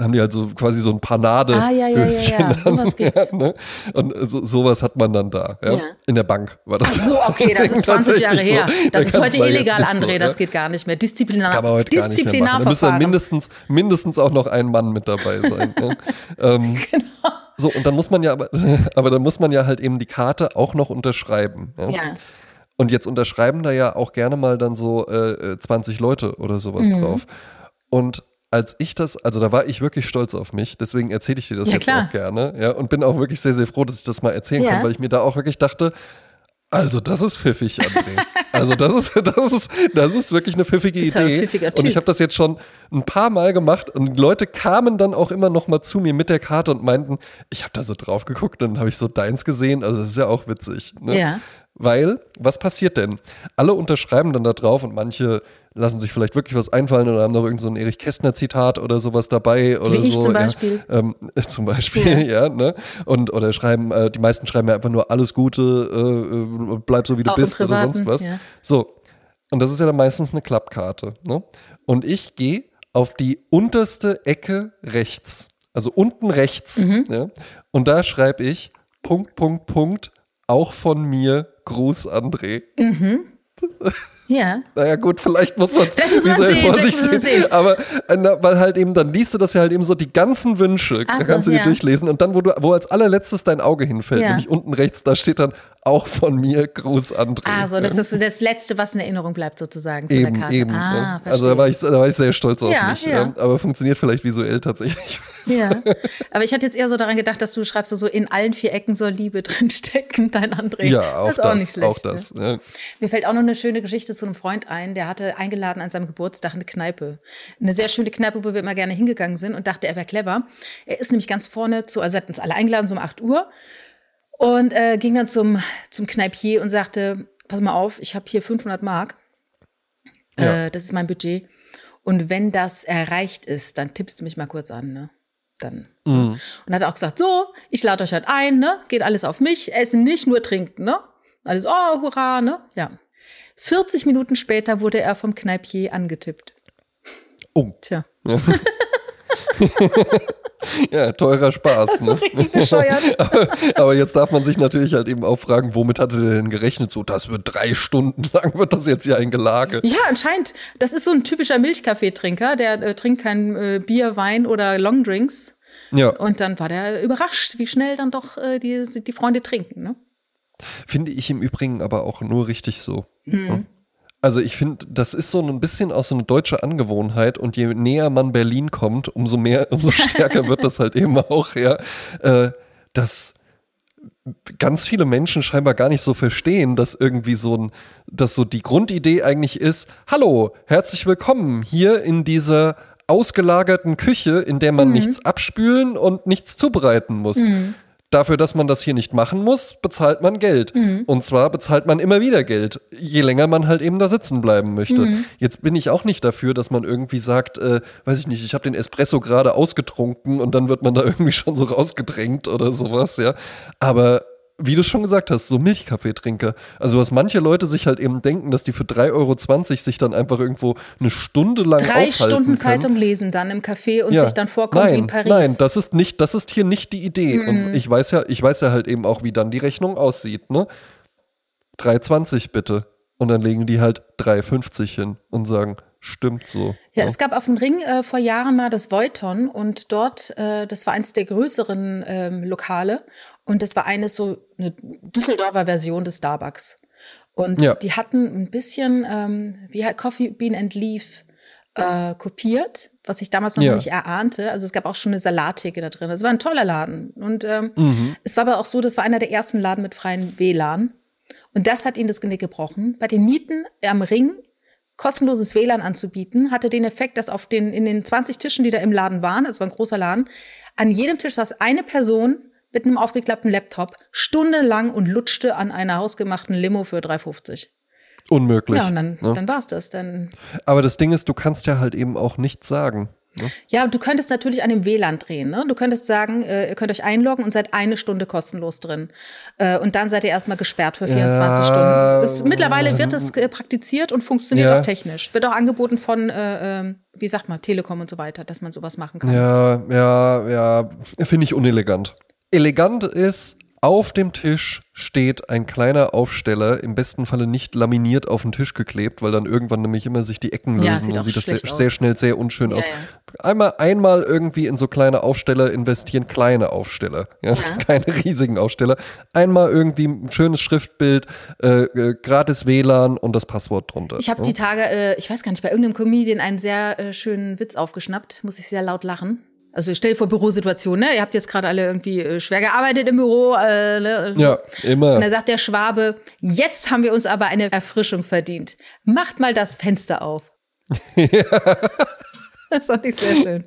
haben die halt so quasi so ein Panade Ah, ja, ja, ja, Höschen ja, an. sowas gibt's. ne? Und so, sowas hat man dann da, ja? Ja. In der Bank war das. Ach so, okay, das ist 20 Jahre her. so. Das Der ist heute illegal, André. so, Das ja? geht gar nicht mehr. Disziplinar Kann man heute gar nicht mehr machen. Da müsste mindestens, mindestens auch noch ein Mann mit dabei sein. ne? ähm, Genau. So, und dann muss man ja, aber, aber dann muss man ja halt eben die Karte auch noch unterschreiben. Ja? Ja. Und jetzt unterschreiben da ja auch gerne mal dann so äh, äh, 20 Leute oder sowas Mhm. drauf. Und als ich das, also da war ich wirklich stolz auf mich, deswegen erzähle ich dir das Ja, jetzt klar. auch gerne, ja, und bin auch wirklich sehr, sehr froh, dass ich das mal erzählen Ja. kann, weil ich mir da auch wirklich dachte, also das ist pfiffig, André. also das ist, das ist, das ist wirklich eine pfiffige Ist halt ein Idee. pfiffiger und ich habe das jetzt schon ein paar Mal gemacht und Leute kamen dann auch immer noch mal zu mir mit der Karte und meinten, ich habe da so drauf geguckt und dann habe ich so deins gesehen, also das ist ja auch witzig. Ne? Ja. Weil, was passiert denn? Alle unterschreiben dann da drauf und manche lassen sich vielleicht wirklich was einfallen oder haben noch irgend so ein Erich Kästner-Zitat oder sowas dabei oder Wie ich so. zum ja. Beispiel. Ähm, zum Beispiel, ja, ne? Und oder schreiben, äh, die meisten schreiben ja einfach nur alles Gute, äh, äh, bleib so wie du Auch bist oder sonst was. ja. So. Und das ist ja dann meistens eine Klappkarte. Ne? Und ich gehe auf die unterste Ecke rechts. Also unten rechts. Mhm. Ja? Und da schreibe ich Punkt, Punkt, Punkt, auch von mir, Gruß André. Ja. Naja, gut, vielleicht muss man es Vielleicht muss man sehen. Aber äh, na, weil halt eben, dann liest du das ja halt eben so die ganzen Wünsche, Ach da so, kannst du dir ja. durchlesen. Und dann, wo du, wo als allerletztes dein Auge hinfällt, Ja. nämlich unten rechts, da steht dann auch von mir Gruß André. Also, das ist so das Letzte, was in Erinnerung bleibt, sozusagen von Eben, der Karte. eben. ah, ne? verstehe. Also da war, ich, da war ich sehr stolz auf Ja, mich. ja. Ja. Aber funktioniert vielleicht visuell tatsächlich. Ja, aber ich hatte jetzt eher so daran gedacht, dass du schreibst so in allen vier Ecken soll Liebe drinstecken, dein André. Ja, auch das das. ist auch nicht schlecht. auch das. Ne? Mir fällt auch noch eine schöne Geschichte zu einem Freund ein, der hatte eingeladen an seinem Geburtstag eine Kneipe. Eine sehr schöne Kneipe, wo wir immer gerne hingegangen sind und dachte, er wäre clever. Er ist nämlich ganz vorne zu, also er hat uns alle eingeladen, so um 8 Uhr und äh, ging dann zum, zum Kneipier und sagte, pass mal auf, ich habe hier 500 Mark. Ja. Äh, das ist mein Budget. Und wenn das erreicht ist, dann tippst du mich mal kurz an, ne? Dann. Mhm. Und hat auch gesagt, so, ich lade euch heute ein, ne? Geht alles auf mich, essen nicht, nur trinken, ne? Alles, oh, hurra, ne? Ja. 40 Minuten später wurde er vom Kneipier angetippt. Oh, Tja, ja, teurer Spaß. Ne? richtig bescheuert. aber, aber jetzt darf man sich natürlich halt eben auch fragen, womit hatte der denn gerechnet? So, das wird drei Stunden lang, wird das jetzt hier ein Gelage. Ja, anscheinend. Das ist so ein typischer Milchkaffeetrinker, der äh, trinkt kein äh, Bier, Wein oder Longdrinks. Ja, Und dann war der überrascht, wie schnell dann doch äh, die, die Freunde trinken, ne? Finde ich im Übrigen aber auch nur richtig so. Mhm. Ja. Also ich finde, das ist so ein bisschen auch so eine deutsche Angewohnheit und je näher man Berlin kommt, umso mehr, umso stärker wird das halt eben auch, ja. Äh, das ganz viele Menschen scheinbar gar nicht so verstehen, dass irgendwie so ein, dass so die Grundidee eigentlich ist, hallo, herzlich willkommen hier in dieser ausgelagerten Küche, in der man Mhm. nichts abspülen und nichts zubereiten muss. Mhm. Dafür, dass man das hier nicht machen muss, bezahlt man Geld. Mhm. Und zwar bezahlt man immer wieder Geld, je länger man halt eben da sitzen bleiben möchte. Mhm. Jetzt bin ich auch nicht dafür, dass man irgendwie sagt, äh, weiß ich nicht, ich habe den Espresso gerade ausgetrunken und dann wird man da irgendwie schon so rausgedrängt oder sowas, ja. Aber wie du schon gesagt hast, so Milchkaffeetrinker. Also, was manche Leute sich halt eben denken, dass die für 3,20 Euro sich dann einfach irgendwo eine Stunde lang Drei aufhalten Stunden können. Zeitung lesen dann im Café und Ja. sich dann vorkommen nein, wie in Paris. Nein, das ist nicht, das ist hier nicht die Idee. Mhm. Und ich weiß ja, ich weiß ja halt eben auch, wie dann die Rechnung aussieht, ne? 3,20 bitte. Und dann legen die halt 3,50 hin und sagen, stimmt so. Ja, es gab auf dem Ring äh, vor Jahren mal das Voiton und dort, äh, das war eines der größeren ähm, Lokale und das war eines so eine Düsseldorfer Version des Starbucks. Und Ja. die hatten ein bisschen, ähm, wie Coffee Bean and Leaf äh, kopiert, was ich damals noch Ja. nicht erahnte. Also es gab auch schon eine Salattheke da drin. Es war ein toller Laden. Und ähm, Mhm. es war aber auch so, das war einer der ersten Laden mit freien WLAN. Und das hat ihnen das Genick gebrochen. Bei den Mieten am Ring kostenloses WLAN anzubieten, hatte den Effekt, dass auf den, in den 20 Tischen, die da im Laden waren, es war ein großer Laden, an jedem Tisch saß eine Person mit einem aufgeklappten Laptop stundenlang und lutschte an einer hausgemachten Limo für 3,50. Unmöglich. Ja, und dann, ne? dann war's das. Dann, Aber das Ding ist, du kannst ja halt eben auch nichts sagen. Ne? ja, du könntest natürlich an dem WLAN drehen. Ne? Du könntest sagen, äh, ihr könnt euch einloggen und seid eine Stunde kostenlos drin. Äh, und dann seid ihr erstmal gesperrt für 24 Ja, Stunden. Das, mittlerweile wird das äh, praktiziert und funktioniert Ja. auch technisch. Wird auch angeboten von, äh, ähm, wie sagt man, Telekom und so weiter, dass man sowas machen kann. Ja, ja, ja, finde ich unelegant. Elegant ist, auf dem Tisch steht ein kleiner Aufsteller, im besten Falle nicht laminiert auf den Tisch geklebt, weil dann irgendwann nämlich immer sich die Ecken Ja, lösen und sieht das sehr, sehr schnell sehr unschön Ja, aus. ja. Einmal, einmal irgendwie in so kleine Aufsteller investieren, kleine Aufsteller, keine riesigen Aufsteller. Einmal irgendwie ein schönes Schriftbild, äh, äh, gratis WLAN und das Passwort drunter. Ich habe die Tage, äh, ich weiß gar nicht, bei irgendeinem Comedian einen sehr äh, schönen Witz aufgeschnappt, muss ich sehr laut lachen. Also stell dir vor Bürosituation, ne? Ihr habt jetzt gerade alle irgendwie äh, schwer gearbeitet im Büro. Äh, ne? Ja, immer. Und da sagt der Schwabe, jetzt haben wir uns aber eine Erfrischung verdient. Macht mal das Fenster auf. Das fand ich sehr schön.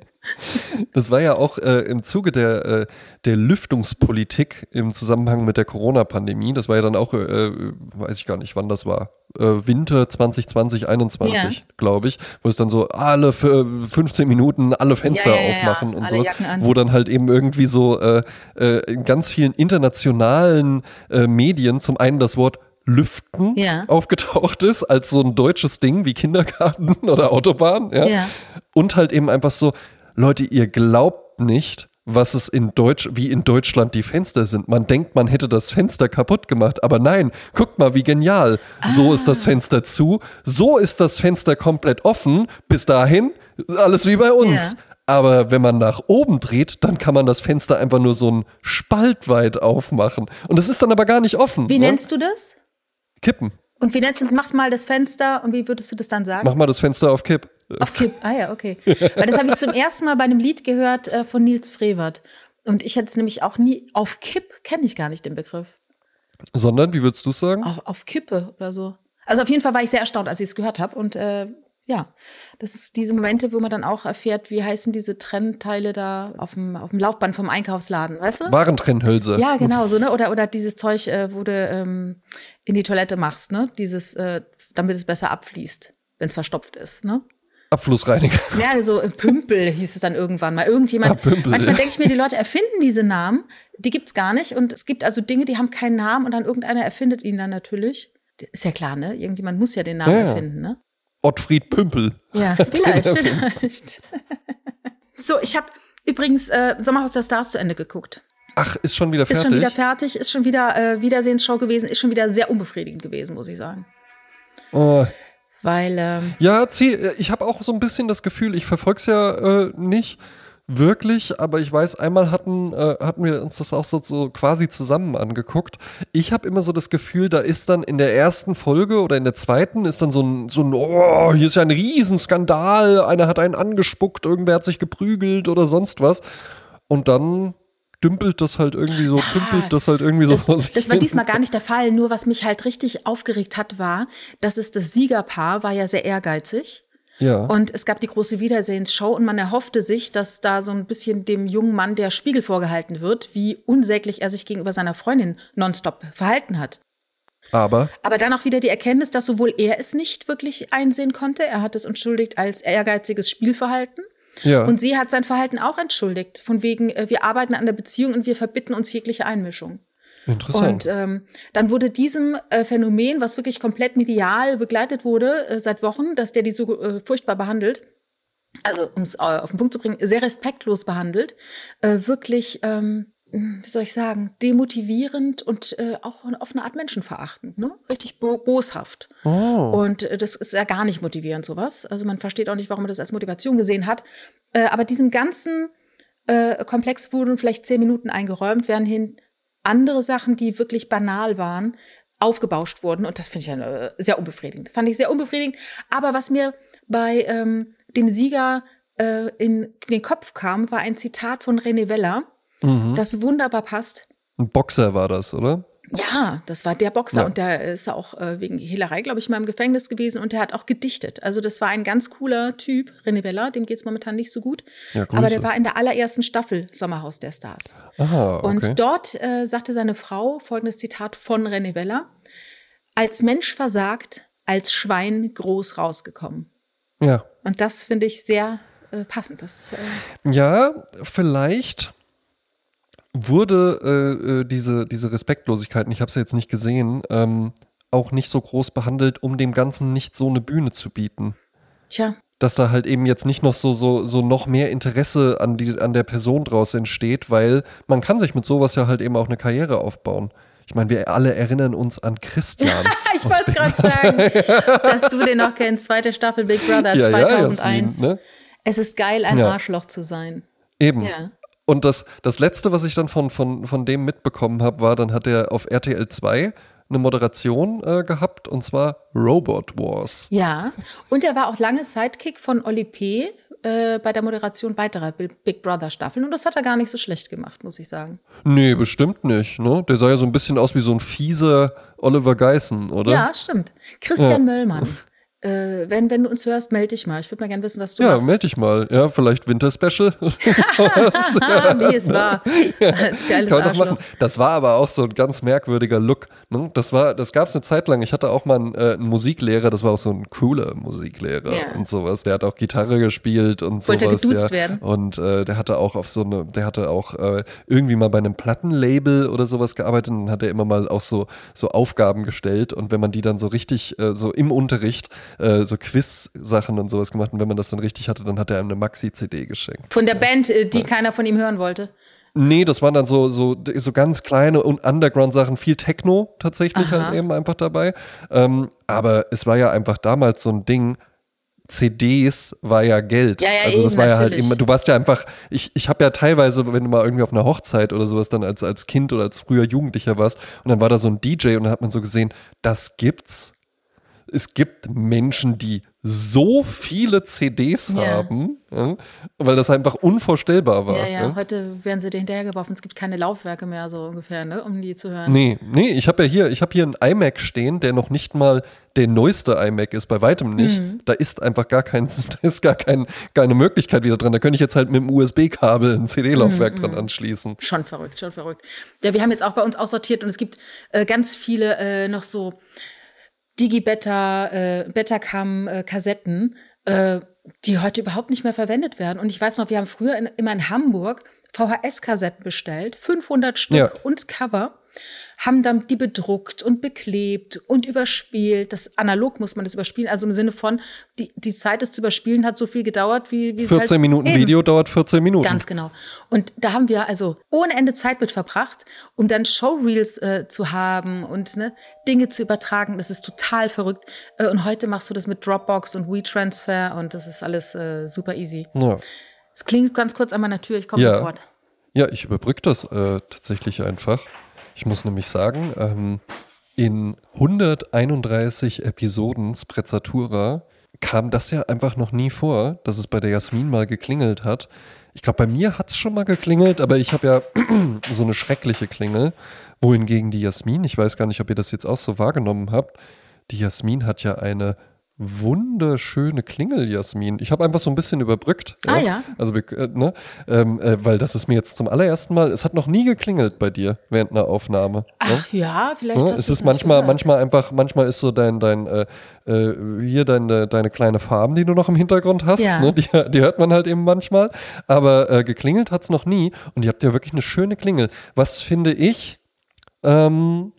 Das war ja auch äh, im Zuge der, äh, der Lüftungspolitik im Zusammenhang mit der Corona-Pandemie. Das war ja dann auch, äh, weiß ich gar nicht, wann das war. Äh, Winter 2020, 21, glaube ich, wo es dann so alle für 15 Minuten alle Fenster Ja, ja, ja, aufmachen ja. und sowas, wo dann halt eben irgendwie so äh, äh, in ganz vielen internationalen äh, Medien zum einen das Wort Lüften Ja. aufgetaucht ist, als so ein deutsches Ding wie Kindergarten oder Autobahn. Ja? Ja. Und halt eben einfach so, Leute, ihr glaubt nicht, was es in Deutsch, wie in Deutschland die Fenster sind. Man denkt, man hätte das Fenster kaputt gemacht, aber nein, guckt mal, wie genial. So ist Ah. das Fenster zu, so ist das Fenster komplett offen. Bis dahin, alles wie bei uns. Ja. Aber wenn man nach oben dreht, dann kann man das Fenster einfach nur so ein Spalt weit aufmachen. Und es ist dann aber gar nicht offen. Wie ne? nennst du das? Kippen. Und wie nennst du es? Macht mal das Fenster und wie würdest du das dann sagen? Mach mal das Fenster auf Kipp. Auf Kipp. Ah ja, okay. Weil das habe ich zum ersten Mal bei einem Lied gehört äh, von Nils Frevert. Und ich hätte es nämlich auch nie. Auf Kipp kenne ich gar nicht den Begriff. Sondern, wie würdest du sagen? Auf, auf Kippe oder so. Also auf jeden Fall war ich sehr erstaunt, als ich es gehört habe. Und äh, ja, das ist diese Momente, wo man dann auch erfährt, wie heißen diese Trennteile da auf dem, auf dem Laufband vom Einkaufsladen, weißt du? Warentrennhülse. Ja, genau, so, ne? Oder, oder dieses Zeug, äh, wo du ähm, in die Toilette machst, ne? Dieses, äh, damit es besser abfließt, wenn es verstopft ist, ne? Abflussreiniger. Ja, so äh, Pümpel hieß es dann irgendwann mal. Irgendjemand. Ah, Pümpel, manchmal ja. denke ich mir, die Leute erfinden diese Namen, die gibt's gar nicht. Und es gibt also Dinge, die haben keinen Namen und dann irgendeiner erfindet ihn dann natürlich. Ist ja klar, ne? Irgendjemand muss ja den Namen Ja, ja. erfinden, ne? Ottfried Pümpel. Ja, vielleicht, vielleicht. so, ich habe übrigens äh, Sommerhaus der Stars zu Ende geguckt. Ach, ist schon wieder Ist fertig? schon wieder fertig, ist schon wieder äh, Wiedersehensshow gewesen, ist schon wieder sehr unbefriedigend gewesen, muss ich sagen. Oh. Weil, ähm, Ja, zieh, ich habe auch so ein bisschen das Gefühl, ich verfolge es ja äh, nicht wirklich, aber ich weiß, einmal hatten, äh, hatten wir uns das auch so, so quasi zusammen angeguckt. Ich habe immer so das Gefühl, da ist dann in der ersten Folge oder in der zweiten ist dann so ein, so ein oh, hier ist ja ein Riesenskandal, einer hat einen angespuckt, irgendwer hat sich geprügelt oder sonst was. Und dann dümpelt das halt irgendwie so, dümpelt das halt irgendwie so Das, vor sich das war hin. diesmal gar nicht der Fall. Nur was mich halt richtig aufgeregt hat, war, dass es das Siegerpaar war ja sehr ehrgeizig. Ja. Und es gab die große Wiedersehensshow und man erhoffte sich, dass da so ein bisschen dem jungen Mann der Spiegel vorgehalten wird, wie unsäglich er sich gegenüber seiner Freundin nonstop verhalten hat. Aber Aber dann auch wieder die Erkenntnis, dass sowohl er es nicht wirklich einsehen konnte, er hat es entschuldigt als ehrgeiziges Spielverhalten. Ja. Und sie hat sein Verhalten auch entschuldigt, von wegen, äh, wir arbeiten an der Beziehung und wir verbitten uns jegliche Einmischung. Interessant. Und ähm, dann wurde diesem äh, Phänomen, was wirklich komplett medial begleitet wurde äh, seit Wochen, dass der die so äh, furchtbar behandelt, also um es äh, auf den Punkt zu bringen, sehr respektlos behandelt, äh, wirklich, ähm, wie soll ich sagen, demotivierend und äh, auch auf eine Art menschenverachtend, ne? richtig bo boshaft. oh. Und äh, das ist ja gar nicht motivierend, sowas. Also man versteht auch nicht, warum man das als Motivation gesehen hat. Äh, aber diesem ganzen äh, Komplex wurden vielleicht zehn Minuten eingeräumt, während hin andere Sachen, die wirklich banal waren, aufgebauscht wurden. Und das finde ich ja äh, sehr unbefriedigend. Fand ich sehr unbefriedigend. Aber was mir bei ähm, dem Sieger äh, in den Kopf kam, war ein Zitat von René Weller, mhm. das wunderbar passt. Ein Boxer war das, oder? Ja, das war der Boxer Ja. und der ist auch äh, wegen Hehlerei, glaube ich, mal im Gefängnis gewesen und der hat auch gedichtet. Also das war ein ganz cooler Typ, René Weller, dem geht's momentan nicht so gut. Ja, Aber der war in der allerersten Staffel Sommerhaus der Stars. Aha, okay. Und dort äh, sagte seine Frau folgendes Zitat von René Weller: Als Mensch versagt, als Schwein groß rausgekommen. ja. Und das finde ich sehr äh, passend. Das, äh, Ja, vielleicht wurde äh, äh, diese, diese Respektlosigkeit, und ich habe es jetzt nicht gesehen, ähm, auch nicht so groß behandelt, um dem Ganzen nicht so eine Bühne zu bieten. tja, Dass da halt eben jetzt nicht noch so, so, so noch mehr Interesse an, die, an der Person draus entsteht, weil man kann sich mit sowas ja halt eben auch eine Karriere aufbauen. Ich meine, wir alle erinnern uns an Christian. ich wollte es gerade sagen, dass du den noch kennst. Zweite Staffel Big Brother Ja, ja, 2001. Jasmin, ne? Es ist geil, ein Ja. Arschloch zu sein. Eben. Ja. Und das, das Letzte, was ich dann von, von, von dem mitbekommen habe, war, dann hat er auf RTL 2 eine Moderation äh, gehabt, und zwar Robot Wars. Ja, und er war auch lange Sidekick von Oli P. Äh, bei der Moderation weiterer Bi- Big Brother Staffeln. Und das hat er gar nicht so schlecht gemacht, muss ich sagen. Nee, bestimmt nicht. Ne? Der sah ja so ein bisschen aus wie so ein fieser Oliver Geissen, oder? Ja, stimmt. Christian Ja. Möllmann. Äh, wenn, wenn du uns hörst, melde dich mal. Ich würde mal gerne wissen, was du Ja, machst. melde dich mal. Ja, vielleicht Winterspecial. Wie es war. Als geiles Kann Arschloch. machen. Das war aber auch so ein ganz merkwürdiger Look. Ne? Das war, das gab es eine Zeit lang. Ich hatte auch mal einen, äh, einen Musiklehrer, das war auch so ein cooler Musiklehrer Ja. und sowas. Der hat auch Gitarre gespielt und Wollte sowas. geduzt ja. werden. Und äh, der hatte auch auf so eine, der hatte auch äh, irgendwie mal bei einem Plattenlabel oder sowas gearbeitet und dann hat er immer mal auch so, so Aufgaben gestellt. Und wenn man die dann so richtig, äh, so im Unterricht, äh, so Quiz-Sachen und sowas gemacht und wenn man das dann richtig hatte, dann hat er einem eine Maxi-CD geschenkt. Von der Band, äh, die keiner von ihm hören wollte. Nee, das waren dann so, so, so ganz kleine und Underground-Sachen, viel Techno tatsächlich Aha. halt eben einfach dabei. Ähm, aber es war ja einfach damals so ein Ding, CDs war ja Geld. Ja, ja, also das eben, war ja halt natürlich. immer, du warst ja einfach, ich, ich habe ja teilweise, wenn du mal irgendwie auf einer Hochzeit oder sowas dann als, als Kind oder als früher Jugendlicher warst und dann war da so ein DJ und dann hat man so gesehen, das gibt's. Es gibt Menschen, die so viele CDs Ja. haben, ja, weil das einfach unvorstellbar war. Ja, ja. ja. Heute werden sie dir hinterhergeworfen. Es gibt keine Laufwerke mehr, so ungefähr, ne? um die zu hören. Nee, nee, ich habe ja hier, ich habe hier einen iMac stehen, der noch nicht mal der neueste iMac ist, bei weitem nicht. Mhm. Da ist einfach gar kein, da ist gar kein, keine Möglichkeit wieder dran. Da könnte ich jetzt halt mit dem USB-Kabel ein Mhm, CD-Laufwerk dran anschließen. Schon verrückt, schon verrückt. Ja, wir haben jetzt auch bei uns aussortiert und es gibt äh, ganz viele äh, noch so Digibeta, äh, Betacam-Kassetten, äh, die heute überhaupt nicht mehr verwendet werden. Und ich weiß noch, wir haben früher in, immer in Hamburg VHS-Kassetten bestellt, 500 Stück Ja. und Cover, haben dann die bedruckt und beklebt und überspielt. Das analog muss man das überspielen, also im Sinne von, die, die Zeit, das zu überspielen, hat so viel gedauert, wie, wie es 14 halt Minuten eben. Video dauert 14 Minuten. Ganz genau. Und da haben wir also ohne Ende Zeit mit verbracht, um dann Showreels äh, zu haben und ne, Dinge zu übertragen. Das ist total verrückt. Äh, und heute machst du das mit Dropbox und WeTransfer und das ist alles äh, super easy. ja. Es klingt ganz kurz an meiner Tür, ich komme Ja. sofort. Ja, ich überbrücke das äh, tatsächlich einfach. Ich muss nämlich sagen, ähm, in 131 Episoden Sprezzatura kam das ja einfach noch nie vor, dass es bei der Jasmin mal geklingelt hat. Ich glaube, bei mir hat es schon mal geklingelt, aber ich habe ja so eine schreckliche Klingel. Wohingegen die Jasmin, ich weiß gar nicht, ob ihr das jetzt auch so wahrgenommen habt, die Jasmin hat ja eine wunderschöne Klingel, Jasmin. Ich habe einfach so ein bisschen überbrückt. Ah ja. Also, äh, ne? Ähm, äh, weil das ist mir jetzt zum allerersten Mal, es hat noch nie geklingelt bei dir während einer Aufnahme. Ne? Ach ja, vielleicht. Ja, hast es ist manchmal, gehört. manchmal einfach, manchmal ist so dein, dein, äh, äh, hier deine, deine kleine Farm, die du noch im Hintergrund hast, Ja. ne? die, die hört man halt eben manchmal. Aber äh, geklingelt hat es noch nie. Und ihr habt ja wirklich eine schöne Klingel. Was finde ich ähm,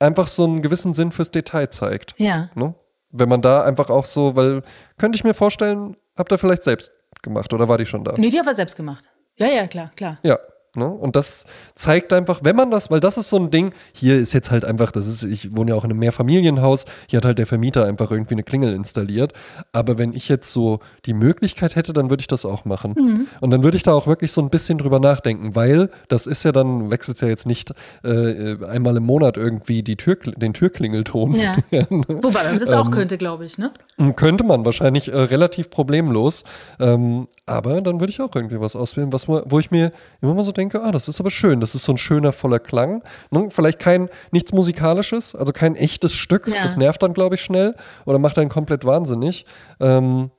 einfach so einen gewissen Sinn fürs Detail zeigt. Ja. Ne? Wenn man da einfach auch so, weil, könnte ich mir vorstellen, habt ihr vielleicht selbst gemacht oder war die schon da? Nee, die haben wir selbst gemacht. Ja, ja, klar, klar. Ja. Ne? Und das zeigt einfach, wenn man das, weil das ist so ein Ding, hier ist jetzt halt einfach, das ist, ich wohne ja auch in einem Mehrfamilienhaus, hier hat halt der Vermieter einfach irgendwie eine Klingel installiert. Aber wenn ich jetzt so die Möglichkeit hätte, dann würde ich das auch machen. Mhm. Und dann würde ich da auch wirklich so ein bisschen drüber nachdenken, weil das ist ja dann, wechselt ja jetzt nicht äh, einmal im Monat irgendwie die Tür, den Türklingelton. Ja. Wobei man das Ähm, auch könnte, glaube ich, ne? Könnte man wahrscheinlich äh, relativ problemlos. Ähm, aber dann würde ich auch irgendwie was auswählen, was wo ich mir immer mal so denke, ah, das ist aber schön, das ist so ein schöner, voller Klang. Ne? Vielleicht kein, nichts Musikalisches, also kein echtes Stück. Ja. Das nervt dann, glaube ich, schnell oder macht einen komplett wahnsinnig. Ähm,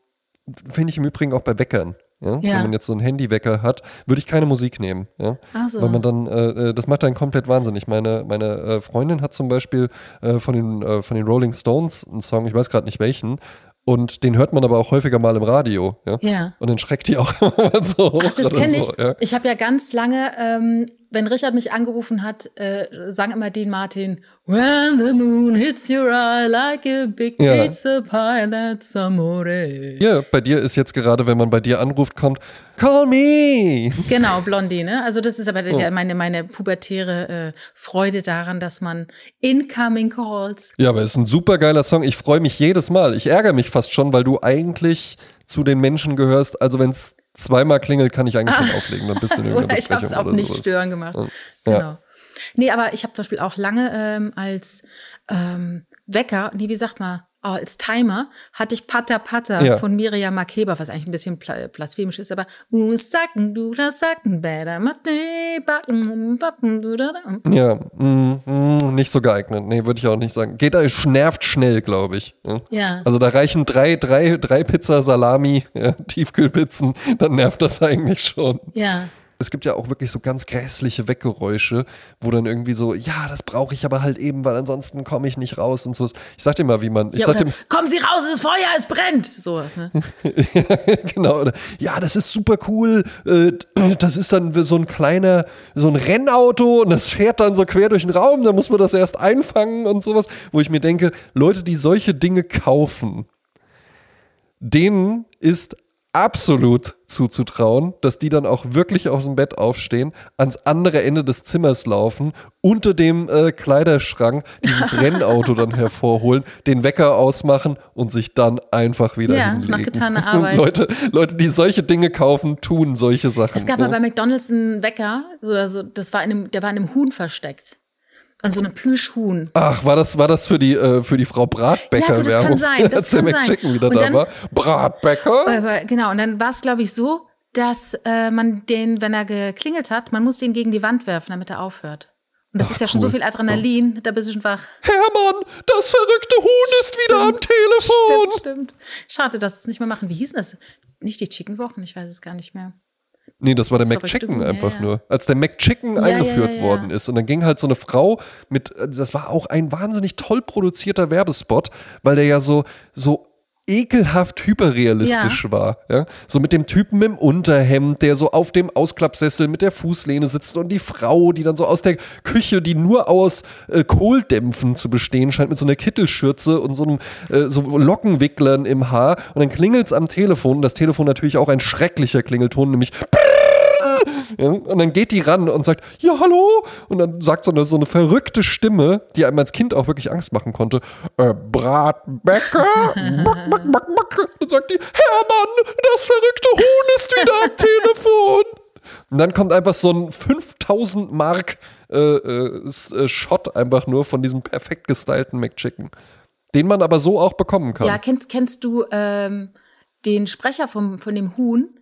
Finde ich im Übrigen auch bei Weckern. Ja? Ja. Wenn man jetzt so einen Handywecker hat, würde ich keine Musik nehmen. Ja? So. Weil man dann, äh, äh, das macht einen komplett wahnsinnig. Meine, meine äh, Freundin hat zum Beispiel äh, von, den, äh, von den Rolling Stones einen Song, ich weiß gerade nicht welchen, und den hört man aber auch häufiger mal im Radio. Ja. Ja. Und dann schreckt die auch immer so. Ach, das kenne ich. so, ja. Ich habe ja ganz lange, ähm, wenn Richard mich angerufen hat, äh, sang immer Dean Martin, When the moon hits your eye like a big Ja. pizza pie, that's amore. Hier, bei dir ist jetzt gerade, wenn man bei dir anruft, kommt, call me. Genau, Blondie, ne? Also das ist aber Oh. ja meine, meine pubertäre äh, Freude daran, dass man incoming calls. Ja, aber ist ein super geiler Song. Ich freue mich jedes Mal. Ich ärgere mich fast schon, weil du eigentlich zu den Menschen gehörst. Also wenn es zweimal klingelt, kann ich eigentlich schon auflegen. Dann bist du in irgendeiner Oder ich habe es auch nicht sowas. stören gemacht. Ja. Genau. Nee, aber ich habe zum Beispiel auch lange ähm, als ähm, Wecker, nee, wie sagt man, als Timer hatte ich Pata Pata Ja. von Miriam Makeba, was eigentlich ein bisschen blasphemisch ist, aber sacken, du das sacken, better, mate, backen, backen, du da, da. Ja, mm, mm, nicht so geeignet. Nee, würde ich auch nicht sagen. Geht, äh, nervt schnell, glaube ich. Ja. Ja. Also da reichen drei, drei, drei Pizza Salami, ja, Tiefkühlpizzen, dann nervt das eigentlich schon. Ja. Es gibt ja auch wirklich so ganz grässliche Weggeräusche, wo dann irgendwie so, ja, das brauche ich aber halt eben, weil ansonsten komme ich nicht raus und so. Ich sag dir mal, wie man, ich ja sag dir, kommen Sie raus, es ist Feuer, es brennt. Sowas, ne? genau, oder, ja, das ist super cool, äh, das ist dann so ein kleiner, so ein Rennauto und das fährt dann so quer durch den Raum, da muss man das erst einfangen und sowas, wo ich mir denke, Leute, die solche Dinge kaufen, denen ist absolut zuzutrauen, dass die dann auch wirklich aus dem Bett aufstehen, ans andere Ende des Zimmers laufen, unter dem äh, Kleiderschrank dieses Rennauto dann hervorholen, den Wecker ausmachen und sich dann einfach wieder Ja, hinlegen. nach getaner Arbeit. Leute, Leute, die solche Dinge kaufen, tun solche Sachen. Es gab ja. mal bei McDonalds einen Wecker, oder so, das war in einem, der war in einem Huhn versteckt. Also eine Plüschhuhn. Ach, war das, war das für die, äh, für die Frau Bratbecker Ja, gut, das kann Werbung? sein, das Als der kann sein. Wieder Und da dann- war. Bratbecker? Aber genau, und dann war es, glaube ich, so, dass äh, man den, wenn er geklingelt hat, man muss den gegen die Wand werfen, damit er aufhört. Und das Ach, ist ja schon so cool. viel Adrenalin, da bist du schon wach. Hermann, das verrückte Huhn ist wieder am Telefon. Stimmt, stimmt. Schade, dass es nicht mehr machen. Wie hieß denn das? Nicht die Chicken Wochen, ich weiß es gar nicht mehr. Nee, das war der Das verrückte McChicken Huhn, ja, einfach ja. nur. Als der McChicken Ja, eingeführt ja, ja, ja. worden ist. Und dann ging halt so eine Frau mit, äh, das war auch ein wahnsinnig toll produzierter Werbespot, weil der ja so, so ekelhaft hyperrealistisch war. Ja? So mit dem Typen im Unterhemd, der so auf dem Ausklappsessel mit der Fußlehne sitzt und die Frau, die dann so aus der Küche, die nur aus äh, Kohldämpfen zu bestehen scheint, mit so einer Kittelschürze und so einem äh, so Lockenwicklern im Haar. Und dann klingelt's am Telefon. Das Telefon natürlich auch ein schrecklicher Klingelton, nämlich ja, und dann geht die ran und sagt, ja, hallo. Und dann sagt so eine, so eine verrückte Stimme, die einem als Kind auch wirklich Angst machen konnte, äh, Bratbäcker. back, back, back, back. Dann sagt die, Hermann, das verrückte Huhn ist wieder am Telefon. Und dann kommt einfach so ein 5000 Mark äh, äh, äh, Shot einfach nur von diesem perfekt gestylten McChicken. Den man aber so auch bekommen kann. Ja, kennst, kennst du ähm, den Sprecher vom, von dem Huhn?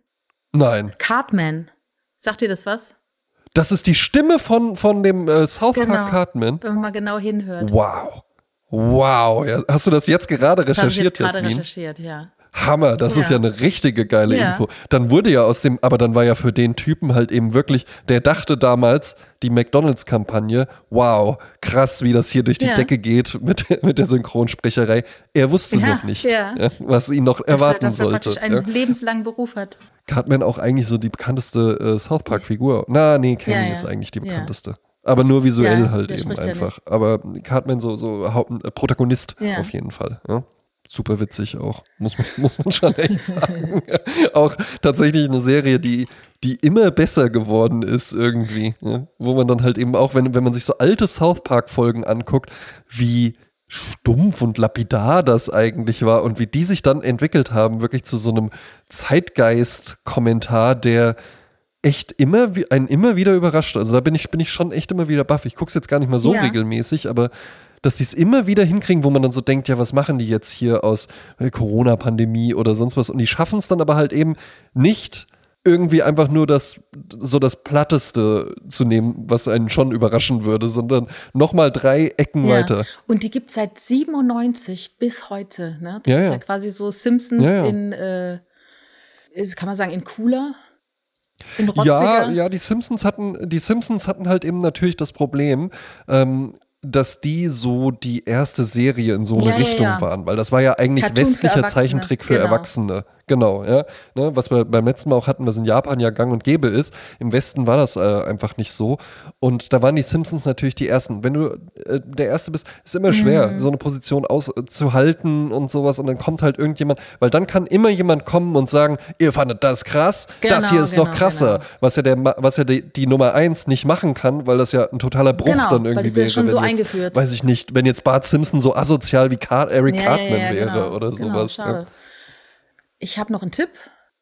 Nein. Cartman. Sagt dir das was? Das ist die Stimme von, von dem äh, South Genau. Park Cartman. Wenn man mal genau hinhört. Wow. Wow. Ja, hast du das jetzt gerade Das habe ich recherchiert, jetzt gerade Jasmin? recherchiert, ja. Hammer, das ist ja Ja. eine richtige geile Ja. Info. Dann wurde ja aus dem, aber dann war ja für den Typen halt eben wirklich, der dachte damals, die McDonalds-Kampagne, wow, krass, wie das hier durch die Ja. Decke geht mit, mit der Synchronsprecherei. Er wusste Ja, noch nicht, ja. was ihn noch er, erwarten dass er sollte. praktisch einen Ja. lebenslangen Beruf hat. Cartman auch eigentlich so die bekannteste äh, South Park-Figur. Na, nee, Kenny Ja, ja. ist eigentlich die bekannteste. Aber nur visuell halt eben einfach. Aber Cartman so, so Haupt, äh, Protagonist auf jeden Fall. Super witzig auch, muss man, muss man schon echt sagen. auch tatsächlich eine Serie, die, die immer besser geworden ist irgendwie. Wo man dann halt eben auch, wenn, wenn man sich so alte South Park-Folgen anguckt, wie stumpf und lapidar das eigentlich war und wie die sich dann entwickelt haben, wirklich zu so einem Zeitgeist-Kommentar, der echt immer, wie- einen immer wieder überrascht. Also da bin ich, bin ich schon echt immer wieder baff. Ich gucke es jetzt gar nicht mehr so Ja. regelmäßig, aber dass sie es immer wieder hinkriegen, wo man dann so denkt, ja, was machen die jetzt hier aus äh, Corona-Pandemie oder sonst was? Und die schaffen es dann aber halt eben nicht irgendwie einfach nur das so das Platteste zu nehmen, was einen schon überraschen würde, sondern nochmal drei Ecken Ja. weiter. Und die gibt es seit 97 bis heute. Ne? Das Ja, ist ja. ja quasi so Simpsons in, äh, kann man sagen, in cooler, in rotziger. Ja, ja, die Simpsons hatten, die Simpsons hatten halt eben natürlich das Problem, ähm, dass die so die erste Serie in so eine Richtung waren, weil das war ja eigentlich westlicher Zeichentrick für genau. Erwachsene. Genau, ja. Ne, was wir beim letzten Mal auch hatten, was in Japan ja gang und gäbe ist. Im Westen war das äh, einfach nicht so. Und da waren die Simpsons natürlich die ersten. Wenn du äh, der Erste bist, ist immer schwer, Mhm. so eine Position auszuhalten und sowas. Und dann kommt halt irgendjemand, weil dann kann immer jemand kommen und sagen, ihr fandet das krass, das Genau, hier ist noch genau, krasser. genau. Was ja, der, was ja die, die Nummer eins nicht machen kann, weil das ja ein totaler Bruch Genau, dann weil irgendwie das ist ja wäre. schon so jetzt, eingeführt. Weiß ich nicht, wenn jetzt Bart Simpson so asozial wie Car Eric Ja, Cartman ja, wäre genau, oder genau, sowas. schade. ja. Ich habe noch einen Tipp.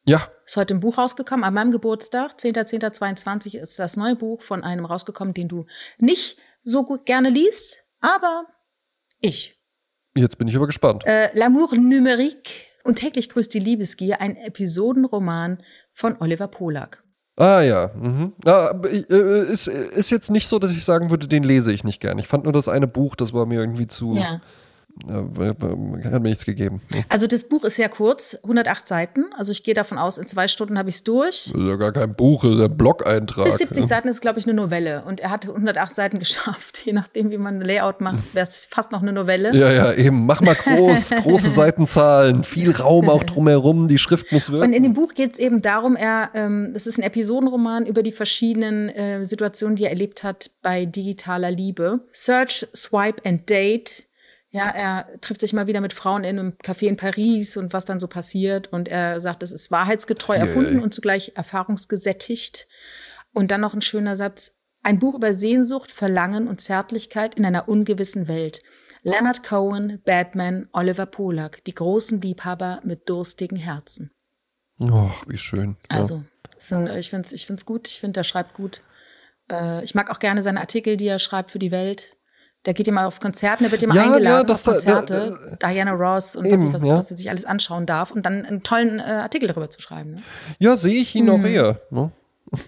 ja, Ist heute ein Buch rausgekommen, an meinem Geburtstag, 10.10.22 ist das neue Buch von einem rausgekommen, den du nicht so gut gerne liest, aber ich. jetzt bin ich aber gespannt. Äh, L'amour numérique und täglich grüßt die Liebesgier, ein Episodenroman von Oliver Polak. Ah ja, mhm. ja aber, äh, ist, ist jetzt nicht so, dass ich sagen würde, den lese ich nicht gern. Ich fand nur das eine Buch, das war mir irgendwie zu, Ja. Hat mir nichts gegeben. Also das Buch ist sehr kurz, 108 Seiten. Also ich gehe davon aus, in zwei Stunden habe ich es durch. Das ist ja gar kein Buch, das ist ein Blog-Eintrag. Bis 70 ja. Seiten ist, glaube ich, eine Novelle. Und er hat 108 Seiten geschafft. Je nachdem, wie man ein Layout macht, wäre es fast noch eine Novelle. Ja, ja, eben. Mach mal groß, große Seitenzahlen, viel Raum auch drumherum, die Schrift muss wirken. Und in dem Buch geht es eben darum, er, ähm, das ist ein Episodenroman über die verschiedenen äh, Situationen, die er erlebt hat bei digitaler Liebe. Search, Swipe and Date. Ja, er trifft sich mal wieder mit Frauen in einem Café in Paris und was dann so passiert. Und er sagt, es ist wahrheitsgetreu erfunden und zugleich erfahrungsgesättigt. Und dann noch ein schöner Satz. Ein Buch über Sehnsucht, Verlangen und Zärtlichkeit in einer ungewissen Welt. Leonard Cohen, Batman, Oliver Polak, die großen Liebhaber mit durstigen Herzen. Ach, wie schön. Ja. Also, es sind, ich finde es ich find's gut. Ich finde, er schreibt gut. Äh, ich mag auch gerne seine Artikel, die er schreibt für die Welt. Der geht immer auf Konzerten, der wird immer Ja, ja, eingeladen das auf da- Konzerte. Diana Ross und was, Eben, ich, was, ja. was er sich alles anschauen darf und dann einen tollen äh, Artikel darüber zu schreiben. Ne? Ja, sehe ich ihn Mhm. auch eher. Ne?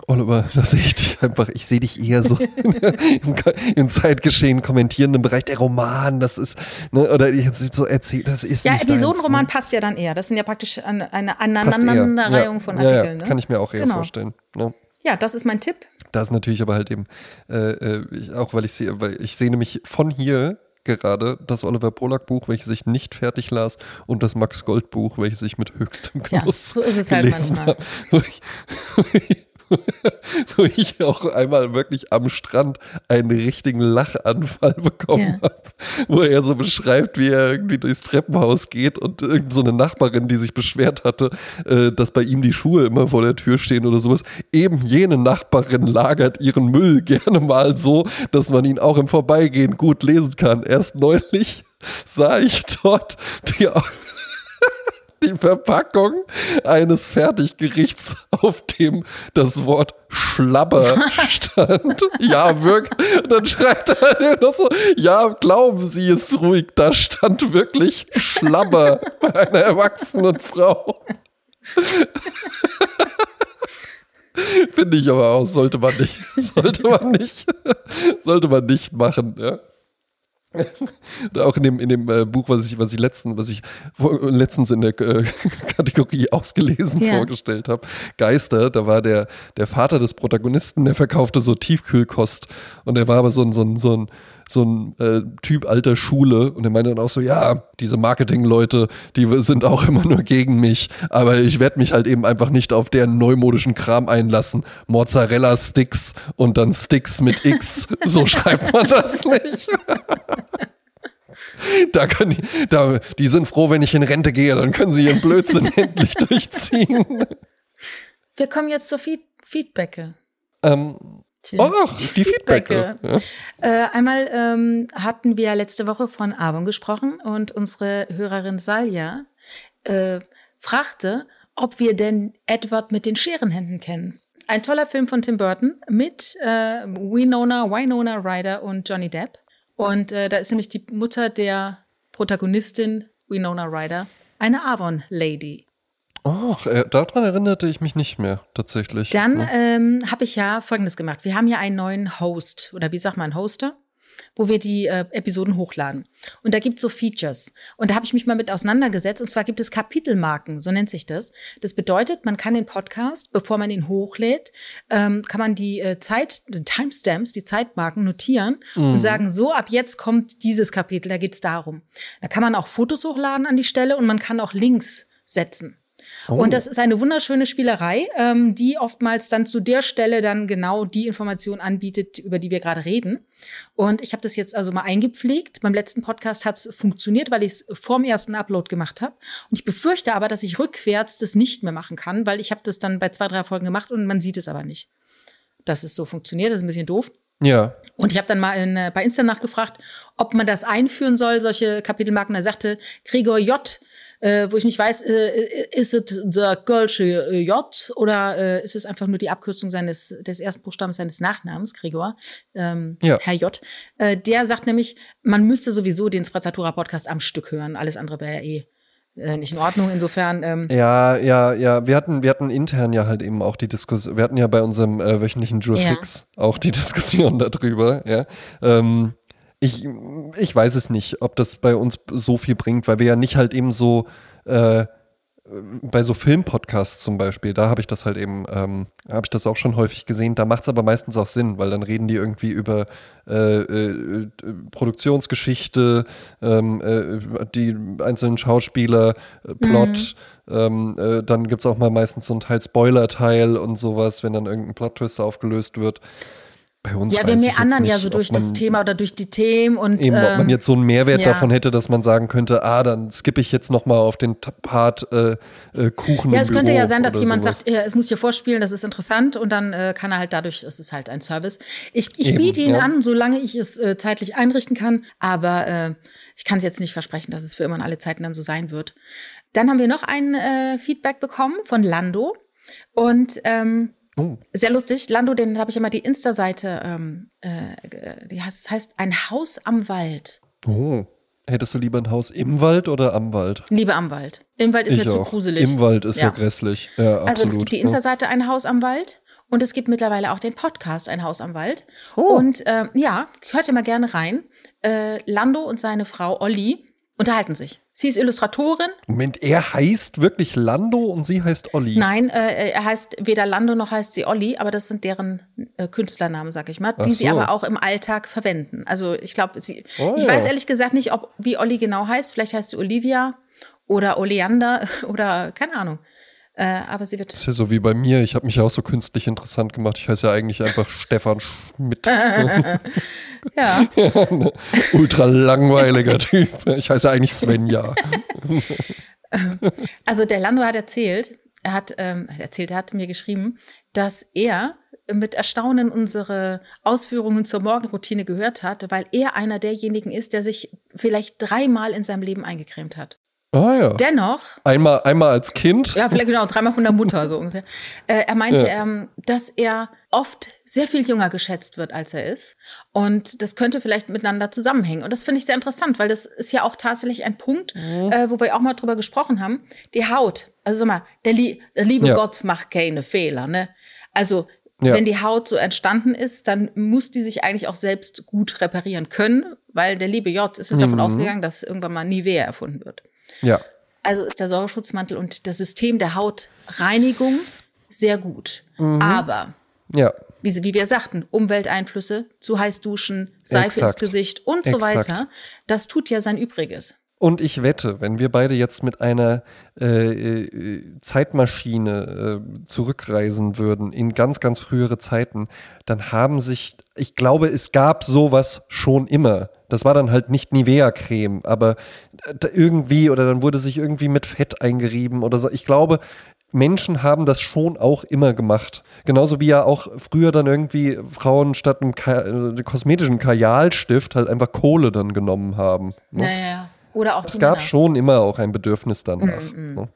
Oliver, da sehe ich dich einfach, ich sehe dich eher so im, im Zeitgeschehen kommentierenden Bereich der Roman, das ist, ne, oder ich jetzt so erzählt, das ist Ja, Episodenroman deins, passt ja dann eher. Das sind ja praktisch eine, eine ne? Aneinanderreihung ja. von ja, Artikeln. Ja, ne? kann ich mir auch eher Genau. vorstellen. Ne? Ja, das ist mein Tipp. Da ist natürlich aber halt eben, äh, äh, ich, auch weil ich sehe, weil ich sehe nämlich von hier gerade das Oliver Polak Buch, welches ich nicht fertig las, und das Max Gold Buch, welches ich mit höchstem Tja, Genuss so ist es halt manchmal. habe. Wo ich, wo ich- wo ich auch einmal wirklich am Strand einen richtigen Lachanfall bekommen Ja. habe, wo er so beschreibt, wie er irgendwie durchs Treppenhaus geht und irgend so eine Nachbarin, die sich beschwert hatte, äh, dass bei ihm die Schuhe immer vor der Tür stehen oder sowas, eben jene Nachbarin lagert ihren Müll gerne mal so, dass man ihn auch im Vorbeigehen gut lesen kann. Erst neulich sah ich dort die, die Verpackung eines Fertiggerichts, auf dem das Wort Schlabber stand. ja, wirklich. Und dann schreibt er noch so, ja, glauben Sie es ruhig, da stand wirklich Schlabber bei einer erwachsenen Frau. Finde ich aber auch, sollte man nicht, sollte man nicht, sollte man nicht machen, ja. auch in dem, in dem äh, Buch, was ich, was ich letzten, was ich letztens in der äh, Kategorie ausgelesen ja. vorgestellt habe, Geister, da war der, der Vater des Protagonisten, der verkaufte so Tiefkühlkost und der war aber so ein, so ein, so ein so ein äh, Typ alter Schule und er meinte dann auch so, ja, diese Marketingleute, die sind auch immer nur gegen mich, aber ich werde mich halt eben einfach nicht auf deren neumodischen Kram einlassen. Mozzarella-Sticks und dann Sticks mit X, so schreibt man das nicht. Da können die, da, die sind froh, wenn ich in Rente gehe, dann können sie ihren Blödsinn endlich durchziehen. Wir kommen jetzt zur Feed Feedbacke. Ähm, die, oh, die, die Feedbacke. Ja. Äh, einmal ähm, hatten wir letzte Woche von Avon gesprochen und unsere Hörerin Salja äh, fragte, ob wir denn Edward mit den Scherenhänden kennen. Ein toller Film von Tim Burton mit äh, Winona, Winona Ryder und Johnny Depp. Und äh, da ist nämlich die Mutter der Protagonistin Winona Ryder eine Avon-Lady. Ach, äh, daran erinnerte ich mich nicht mehr, tatsächlich. Dann ja. ähm, habe ich ja Folgendes gemacht. Wir haben ja einen neuen Host, oder wie sagt man, Hoster, wo wir die äh, Episoden hochladen. Und da gibt es so Features. Und da habe ich mich mal mit auseinandergesetzt. Und zwar gibt es Kapitelmarken, so nennt sich das. Das bedeutet, man kann den Podcast, bevor man ihn hochlädt, ähm, kann man die äh, Zeit, die Timestamps, die Zeitmarken notieren mhm. und sagen, so, ab jetzt kommt dieses Kapitel, da geht es darum. Da kann man auch Fotos hochladen an die Stelle und man kann auch Links setzen. Oh. Und das ist eine wunderschöne Spielerei, ähm, die oftmals dann zu der Stelle dann genau die Information anbietet, über die wir gerade reden. Und ich habe das jetzt also mal eingepflegt. Beim letzten Podcast hat es funktioniert, weil ich es vorm ersten Upload gemacht habe. Und ich befürchte aber, dass ich rückwärts das nicht mehr machen kann, weil ich habe das dann bei zwei, drei Folgen gemacht und man sieht es aber nicht, dass es so funktioniert. Das ist ein bisschen doof. Ja. Und ich habe dann mal in, äh, bei Insta nachgefragt, ob man das einführen soll, solche Kapitelmarken. Da sagte Gregor J äh, wo ich nicht weiß, äh, ist es der Gölsche J oder äh, ist es einfach nur die Abkürzung seines des ersten Buchstabens seines Nachnamens, Gregor, ähm, ja. Herr J. Äh, der sagt nämlich, man müsste sowieso den Sprezzatura Podcast am Stück hören, alles andere wäre ja eh äh, nicht in Ordnung. Insofern. Ähm ja, ja, ja. Wir hatten, wir hatten intern ja halt eben auch die Diskussion. Wir hatten ja bei unserem äh, wöchentlichen Jure ja. auch die Diskussion darüber. Ja. Ähm, ich, ich weiß es nicht, ob das bei uns so viel bringt, weil wir ja nicht halt eben so äh, bei so Filmpodcasts zum Beispiel, da habe ich das halt eben, ähm, habe ich das auch schon häufig gesehen. Da macht es aber meistens auch Sinn, weil dann reden die irgendwie über äh, äh, Produktionsgeschichte, ähm, äh, die einzelnen Schauspieler, äh, Plot. Mhm. Ähm, äh, dann gibt es auch mal meistens so einen Teil Spoiler-Teil und sowas, wenn dann irgendein Plot-Twist aufgelöst wird bei uns. Ja, wir mehr anderen ja so durch das Thema oder durch die Themen und. Eben, ob man ähm, jetzt so einen Mehrwert ja. davon hätte, dass man sagen könnte, ah, dann skippe ich jetzt nochmal auf den Part äh, äh, Kuchen. Ja, es könnte ja sein, dass jemand sowas. sagt, ja, es muss hier vorspielen, das ist interessant und dann äh, kann er halt dadurch, es ist halt ein Service. Ich, ich Eben, biete ihn ja. an, solange ich es äh, zeitlich einrichten kann, aber äh, ich kann es jetzt nicht versprechen, dass es für immer und alle Zeiten dann so sein wird. Dann haben wir noch ein äh, Feedback bekommen von Lando und ähm, Oh. Sehr lustig. Lando, den habe ich immer die Insta-Seite, ähm, äh, die heißt, heißt Ein Haus am Wald. Oh. Hättest du lieber ein Haus im Wald oder am Wald? Lieber am Wald. Im Wald ist ich mir auch. zu gruselig. Im Wald ist ja, ja grässlich. Ja, also es gibt die Insta-Seite Ein Haus am Wald und es gibt mittlerweile auch den Podcast Ein Haus am Wald. Oh. Und äh, ja, hört ihr mal gerne rein. Äh, Lando und seine Frau Olli unterhalten sich. Sie ist Illustratorin. Moment, er heißt wirklich Lando und sie heißt Olli. Nein, äh, er heißt weder Lando noch heißt sie Olli, aber das sind deren äh, Künstlernamen, sag ich mal, die so. sie aber auch im Alltag verwenden. Also ich glaube, sie, oh, ich ja. weiß ehrlich gesagt nicht, ob wie Olli genau heißt. Vielleicht heißt sie Olivia oder Oleander oder keine Ahnung. Äh, aber sie wird. Das ist ja so wie bei mir. Ich habe mich ja auch so künstlich interessant gemacht. Ich heiße ja eigentlich einfach Stefan Schmidt. ja. ja ne? ultra langweiliger Typ. Ich heiße eigentlich Svenja. also der Lando hat erzählt, er hat ähm, erzählt, er hat mir geschrieben, dass er mit Erstaunen unsere Ausführungen zur Morgenroutine gehört hat, weil er einer derjenigen ist, der sich vielleicht dreimal in seinem Leben eingecremt hat. Ah ja. Dennoch, Einmal, einmal als Kind. ja, vielleicht genau, dreimal von der Mutter, so ungefähr. Äh, er meinte, Ja. ähm, dass er oft sehr viel jünger geschätzt wird, als er ist. Und das könnte vielleicht miteinander zusammenhängen. Und das finde ich sehr interessant, weil das ist ja auch tatsächlich ein Punkt, Mhm. äh, wo wir auch mal drüber gesprochen haben. Die Haut, also sag mal, der, Lie der liebe Ja. Gott macht keine Fehler, ne? Also, Ja. wenn die Haut so entstanden ist, dann muss die sich eigentlich auch selbst gut reparieren können, weil der liebe J ist davon Mhm. ausgegangen, dass irgendwann mal Nivea erfunden wird. Ja. Also ist der Säureschutzmantel und das System der Hautreinigung sehr gut. Mhm. Aber, Ja. wie, wie wir sagten, Umwelteinflüsse, zu heiß duschen, Seife ins Exakt. Gesicht und so Exakt. weiter, das tut ja sein Übriges. Und ich wette, wenn wir beide jetzt mit einer äh, äh, Zeitmaschine äh, zurückreisen würden in ganz, ganz frühere Zeiten, dann haben sich, ich glaube, es gab sowas schon immer. Das war dann halt nicht Nivea-Creme, aber irgendwie oder dann wurde sich irgendwie mit Fett eingerieben oder so. Ich glaube, Menschen haben das schon auch immer gemacht. Genauso wie ja auch früher dann irgendwie Frauen statt einem Ka äh, kosmetischen Kajalstift halt einfach Kohle dann genommen haben. ne? Naja. Oder auch Es gab Männer. schon immer auch ein Bedürfnis danach. Mm, ne?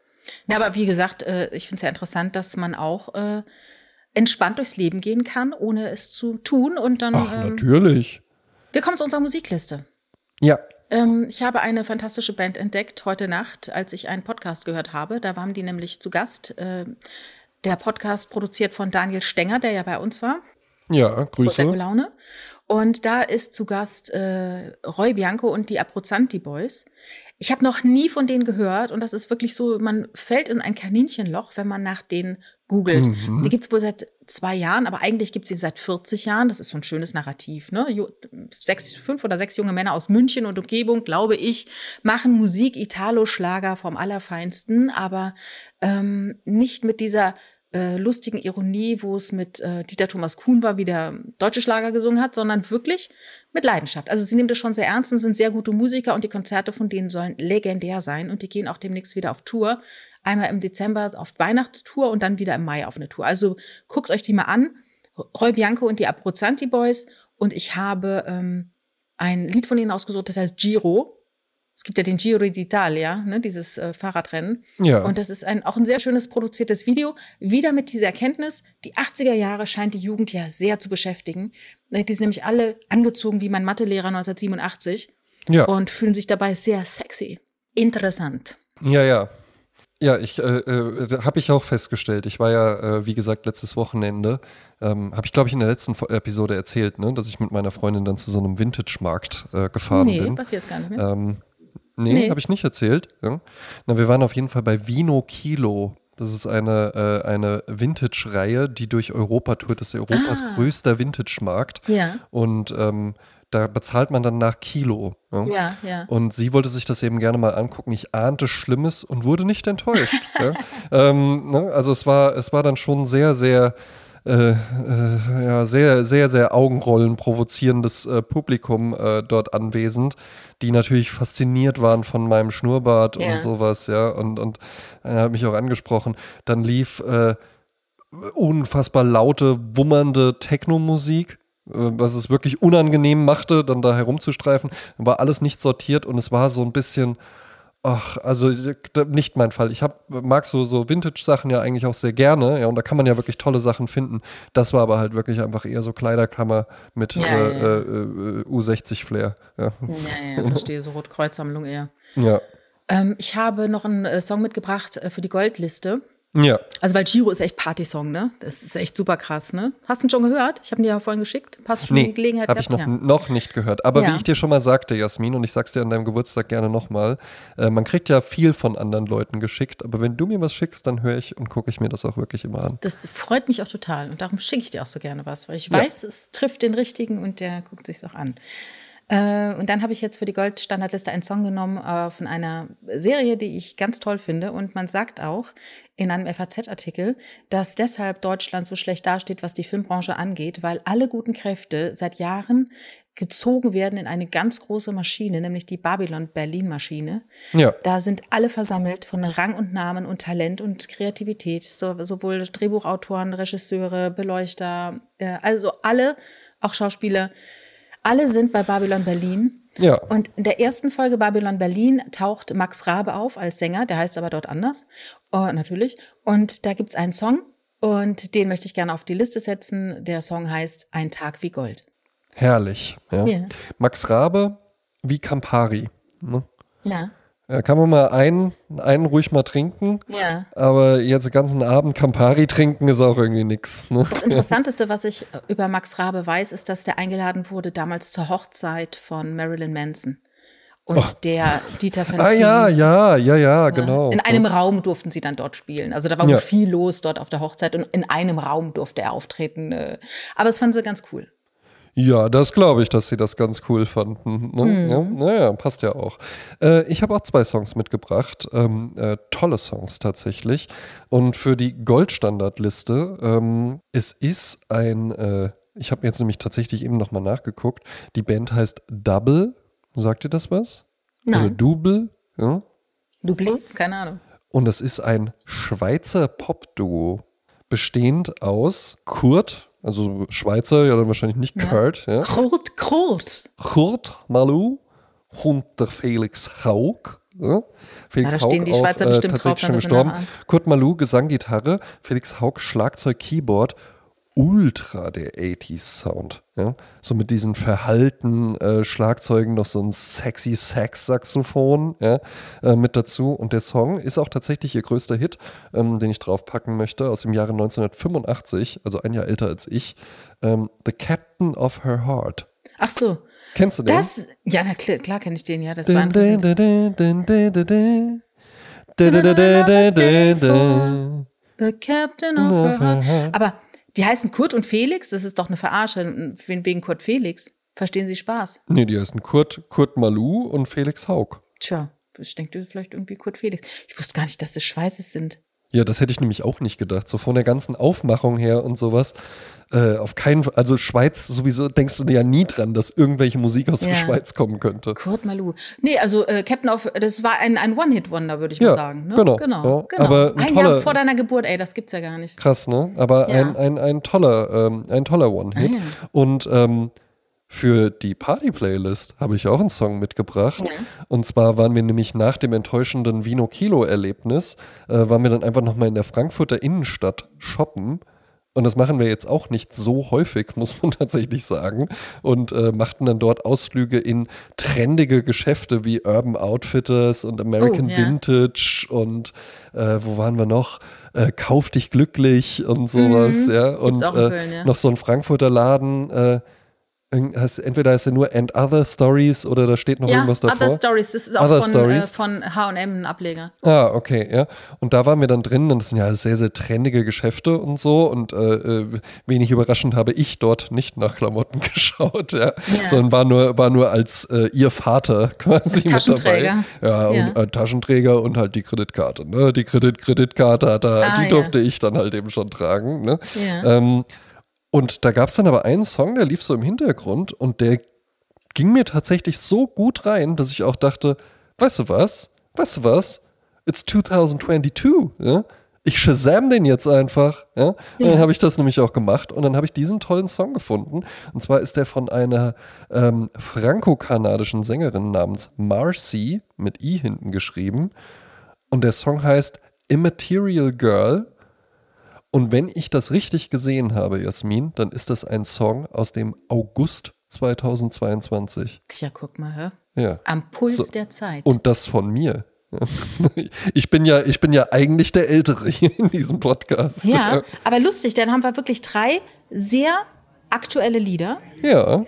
Ja, aber wie gesagt, äh, ich finde es ja interessant, dass man auch äh, entspannt durchs Leben gehen kann, ohne es zu tun. Und dann, Ach, ähm, natürlich. Wir kommen zu unserer Musikliste. Ja. Ähm, ich habe eine fantastische Band entdeckt heute Nacht, als ich einen Podcast gehört habe. Da waren die nämlich zu Gast. Äh, der Podcast produziert von Daniel Stenger, der ja bei uns war. Ja, Grüße. Laune. Und da ist zu Gast äh, Roy Bianco und die Abruzzanti Boys. Ich habe noch nie von denen gehört und das ist wirklich so, man fällt in ein Kaninchenloch, wenn man nach denen googelt. Mhm. Die gibt's wohl seit zwei Jahren, aber eigentlich gibt's sie seit 40 Jahren. Das ist so ein schönes Narrativ. Ne? Sechs, fünf oder sechs junge Männer aus München und Umgebung, glaube ich, machen Musik, Italo-Schlager vom Allerfeinsten, aber ähm, nicht mit dieser äh, lustigen Ironie, wo es mit äh, Dieter Thomas Kuhn war, wie der deutsche Schlager gesungen hat, sondern wirklich mit Leidenschaft. Also sie nehmen das schon sehr ernst und sind sehr gute Musiker und die Konzerte von denen sollen legendär sein und die gehen auch demnächst wieder auf Tour. Einmal im Dezember auf Weihnachtstour und dann wieder im Mai auf eine Tour. Also guckt euch die mal an. Roy Bianco und die Abruzzanti Boys und ich habe ähm, ein Lied von ihnen ausgesucht, das heißt Giro. Es gibt ja den Giro d'Italia, ne, dieses äh, Fahrradrennen. Ja. Und das ist ein, auch ein sehr schönes produziertes Video. Wieder mit dieser Erkenntnis, die 80er Jahre scheint die Jugend ja sehr zu beschäftigen. Äh, Die sind nämlich alle angezogen wie mein Mathelehrer 1987 ja. und fühlen sich dabei sehr sexy. Interessant. ja, ja. Ja, ich äh, äh, habe ich auch festgestellt. Ich war ja, äh, wie gesagt, letztes Wochenende, ähm, habe ich glaube ich in der letzten Episode erzählt, ne, dass ich mit meiner Freundin dann zu so einem Vintage-Markt äh, gefahren nee, bin. passiert gar nicht mehr. Ähm, nee, Nee. habe ich nicht erzählt. Ja. Na, wir waren auf jeden Fall bei Vino Kilo. Das ist eine, äh, eine Vintage-Reihe, die durch Europa tourt. Das ist Europas Ah. größter Vintage-Markt. ja, Und ähm, da bezahlt man dann nach Kilo. Ja. ja, ja. Und sie wollte sich das eben gerne mal angucken. Ich ahnte Schlimmes und wurde nicht enttäuscht. ja. ähm, ne? Also es war, es war dann schon sehr, sehr, äh, äh, ja, sehr, sehr, sehr Augenrollen provozierendes äh, Publikum äh, dort anwesend, die natürlich fasziniert waren von meinem Schnurrbart Ja. und sowas, ja. Und, und er hat mich auch angesprochen. Dann lief äh, unfassbar laute, wummernde Techno-Musik, äh, was es wirklich unangenehm machte, dann da herumzustreifen. War alles nicht sortiert und es war so ein bisschen, ach, also äh, nicht mein Fall. Ich hab, mag so, so Vintage-Sachen ja eigentlich auch sehr gerne, ja, und da kann man ja wirklich tolle Sachen finden. Das war aber halt wirklich einfach eher so Kleiderkammer mit Ja, äh, ja, ja. Äh, äh, U60-Flair. Ja. Ja, ja, verstehe, so Rotkreuzsammlung eher. ja. Ähm, ich habe noch einen äh, Song mitgebracht äh, für die Goldliste. Ja. Also, weil Giro ist echt Partysong, ne? Das ist echt super krass, ne? Hast du ihn schon gehört? Ich habe ihn dir ja vorhin geschickt. Hast du schon Nee, die Gelegenheit habe ich noch, gehabt? noch nicht gehört. Aber Ja. wie ich dir schon mal sagte, Jasmin, und ich sag's dir an deinem Geburtstag gerne nochmal, äh, man kriegt ja viel von anderen Leuten geschickt, aber wenn du mir was schickst, dann höre ich und gucke ich mir das auch wirklich immer an. Das freut mich auch total und darum schicke ich dir auch so gerne was, weil ich Ja. weiß, es trifft den Richtigen und der guckt sich's auch an. Äh, und dann habe ich jetzt für die Goldstandardliste einen Song genommen äh, von einer Serie, die ich ganz toll finde. Und man sagt auch in einem FAZ-Artikel, dass deshalb Deutschland so schlecht dasteht, was die Filmbranche angeht, weil alle guten Kräfte seit Jahren gezogen werden in eine ganz große Maschine, nämlich die Babylon-Berlin-Maschine. Ja. Da sind alle versammelt von Rang und Namen und Talent und Kreativität, so, sowohl Drehbuchautoren, Regisseure, Beleuchter, äh, also alle, auch Schauspieler, Alle sind bei Babylon Berlin. Ja. Und in der ersten Folge Babylon Berlin taucht Max Rabe auf als Sänger, der heißt aber dort anders, oh, natürlich. Und da gibt's einen Song und den möchte ich gerne auf die Liste setzen. Der Song heißt Ein Tag wie Gold. Herrlich. Ja. Ja. Max Rabe wie Campari. Ne? Ja. Ja, kann man mal einen, einen ruhig mal trinken, Ja. aber jetzt den ganzen Abend Campari trinken ist auch irgendwie nix. Ne? Das Interessanteste, was ich über Max Rabe weiß, ist, dass der eingeladen wurde damals zur Hochzeit von Marilyn Manson. Und der Dieter Van Ah ja, ja, ja, ja, genau. In einem Raum durften sie dann dort spielen. Also da war Ja. viel los dort auf der Hochzeit und in einem Raum durfte er auftreten. äh. Aber es fanden sie ganz cool. Ja, das glaube ich, dass sie das ganz cool fanden. Ne? Mhm. Ja, naja, passt ja auch. Äh, ich habe auch zwei Songs mitgebracht. Ähm, äh, tolle Songs tatsächlich. Und für die Goldstandardliste, ähm, es ist ein, äh, ich habe jetzt nämlich tatsächlich eben nochmal nachgeguckt. Die Band heißt Double. Sagt ihr das was? Oder Nein. Double? Ja. Doublé? Keine Ahnung. Und es ist ein Schweizer Pop-Duo, bestehend aus Kurt, also Schweizer, ja dann wahrscheinlich nicht Kurt, ja. Kurt, Kurt. Kurt Malou und der Felix Haug. Ja. Felix Ja, da stehen die auch, Schweizer bestimmt tatsächlich drauf, schon gestorben. Kurt Malou, Gesang, Gitarre, Felix Haug, Schlagzeug, Keyboard. Ultra der 80s Sound. Ja? So mit diesen verhalten äh, Schlagzeugen noch so ein sexy Sax-Saxophon ja? äh, mit dazu. Und der Song ist auch tatsächlich ihr größter Hit, ähm, den ich draufpacken möchte, aus dem Jahre 1985, also ein Jahr älter als ich. Ähm, The Captain of Her Heart. Ach so. Kennst du den? Das, ja, na, klar, klar kenne ich den, ja. Das war dun. The Captain of her heart. Aber die heißen Kurt und Felix, das ist doch eine Verarsche wegen Kurt Felix. Verstehen Sie Spaß? Nee, die heißen Kurt, Kurt Malou und Felix Haug. Tja, ich denke vielleicht irgendwie Kurt Felix. Ich wusste gar nicht, dass das Schweizer sind. Ja, das hätte ich nämlich auch nicht gedacht. So von der ganzen Aufmachung her und sowas. Äh, auf keinen Fall, also Schweiz sowieso denkst du ja nie dran, dass irgendwelche Musik aus der Ja. Schweiz kommen könnte. Kurt Malou. Nee, also äh, Captain of, das war ein, ein One-Hit-Wonder, würde ich Ja, mal sagen. Ne? genau, genau, ja. genau. Aber ein ein toller- Jahr vor deiner Geburt, ey, das gibt's ja gar nicht. Krass, ne? Aber ein, ein, ein toller, ähm, ein toller One-Hit. Ah. Und ähm, für die Party-Playlist habe ich auch einen Song mitgebracht. Und zwar waren wir nämlich nach dem enttäuschenden Vino-Kilo-Erlebnis, äh, waren wir dann einfach nochmal in der Frankfurter Innenstadt shoppen. Und das machen wir jetzt auch nicht so häufig, muss man tatsächlich sagen. Und äh, machten dann dort Ausflüge in trendige Geschäfte wie Urban Outfitters und American Oh, ja. Vintage und äh, wo waren wir noch? Äh, Kauf dich glücklich und sowas, Mhm. ja. Und äh, Köln, ja. noch so ein Frankfurter Laden, äh, heißt, entweder heißt er nur And Other Stories oder da steht noch Ja, irgendwas davor. Other Stories, das ist auch Other von, äh, von H&M ein Ableger. Ah, okay, ja. Und da waren wir dann drin und das sind ja sehr, sehr trendige Geschäfte und so. Und äh, äh, wenig überraschend habe ich dort nicht nach Klamotten geschaut, ja. Ja. Sondern war nur, war nur als äh, ihr Vater quasi mit dabei. Ja, Ja. und äh, Taschenträger und halt die Kreditkarte. Ne? Die Kredit Kreditkarte, hat er, Ah, die ja. durfte ich dann halt eben schon tragen. Ne? Ja. Ähm, und da gab es dann aber einen Song, der lief so im Hintergrund und der ging mir tatsächlich so gut rein, dass ich auch dachte, weißt du was? Weißt du was? It's 2022, ja? Ich Shazam den jetzt einfach, ja? Und dann habe ich das nämlich auch gemacht und dann habe ich diesen tollen Song gefunden. Und zwar ist der von einer ähm, franco-kanadischen Sängerin namens Marcy mit I hinten geschrieben. Und der Song heißt Immaterial Girl. Und wenn ich das richtig gesehen habe, Jasmin, dann ist das ein Song aus dem August 2022. Ja, guck mal, hör. Ja. Am Puls So. der Zeit. Und das von mir. Ich bin ja, ich bin ja eigentlich der Ältere hier in diesem Podcast. ja, aber lustig, dann haben wir wirklich drei sehr aktuelle Lieder. Ja.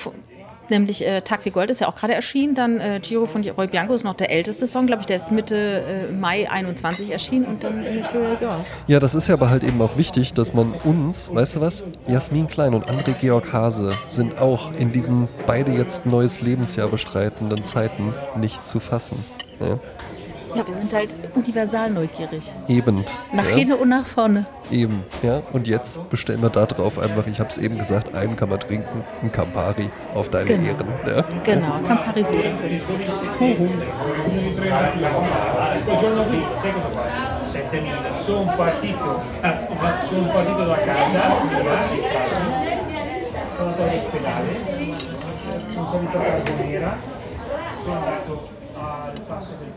Nämlich äh, Tag wie Gold ist ja auch gerade erschienen. Dann äh, Giro von Roy Bianco ist noch der älteste Song, glaube ich. Der ist Mitte äh, Mai 21 erschienen und dann Material Girl. Ja, das ist ja aber halt eben auch wichtig, dass man uns, weißt du was, Jasmin Klein und André Georg Hase sind auch in diesen beide jetzt neues Lebensjahr bestreitenden Zeiten nicht zu fassen. Ja, Ja, wir sind halt universal neugierig. eben. Nach ja, hinten und nach vorne. Eben, ja. Und jetzt bestellen wir da drauf einfach, ich habe es eben gesagt, einen kann man trinken, ein Campari auf deine Genau. Ehren. Ja. Genau, Campari Soda für? 7000. Sono partito, sono partito da casa, sono andato all'ospedale, sono salito a Carbonera, sono andato al Passo del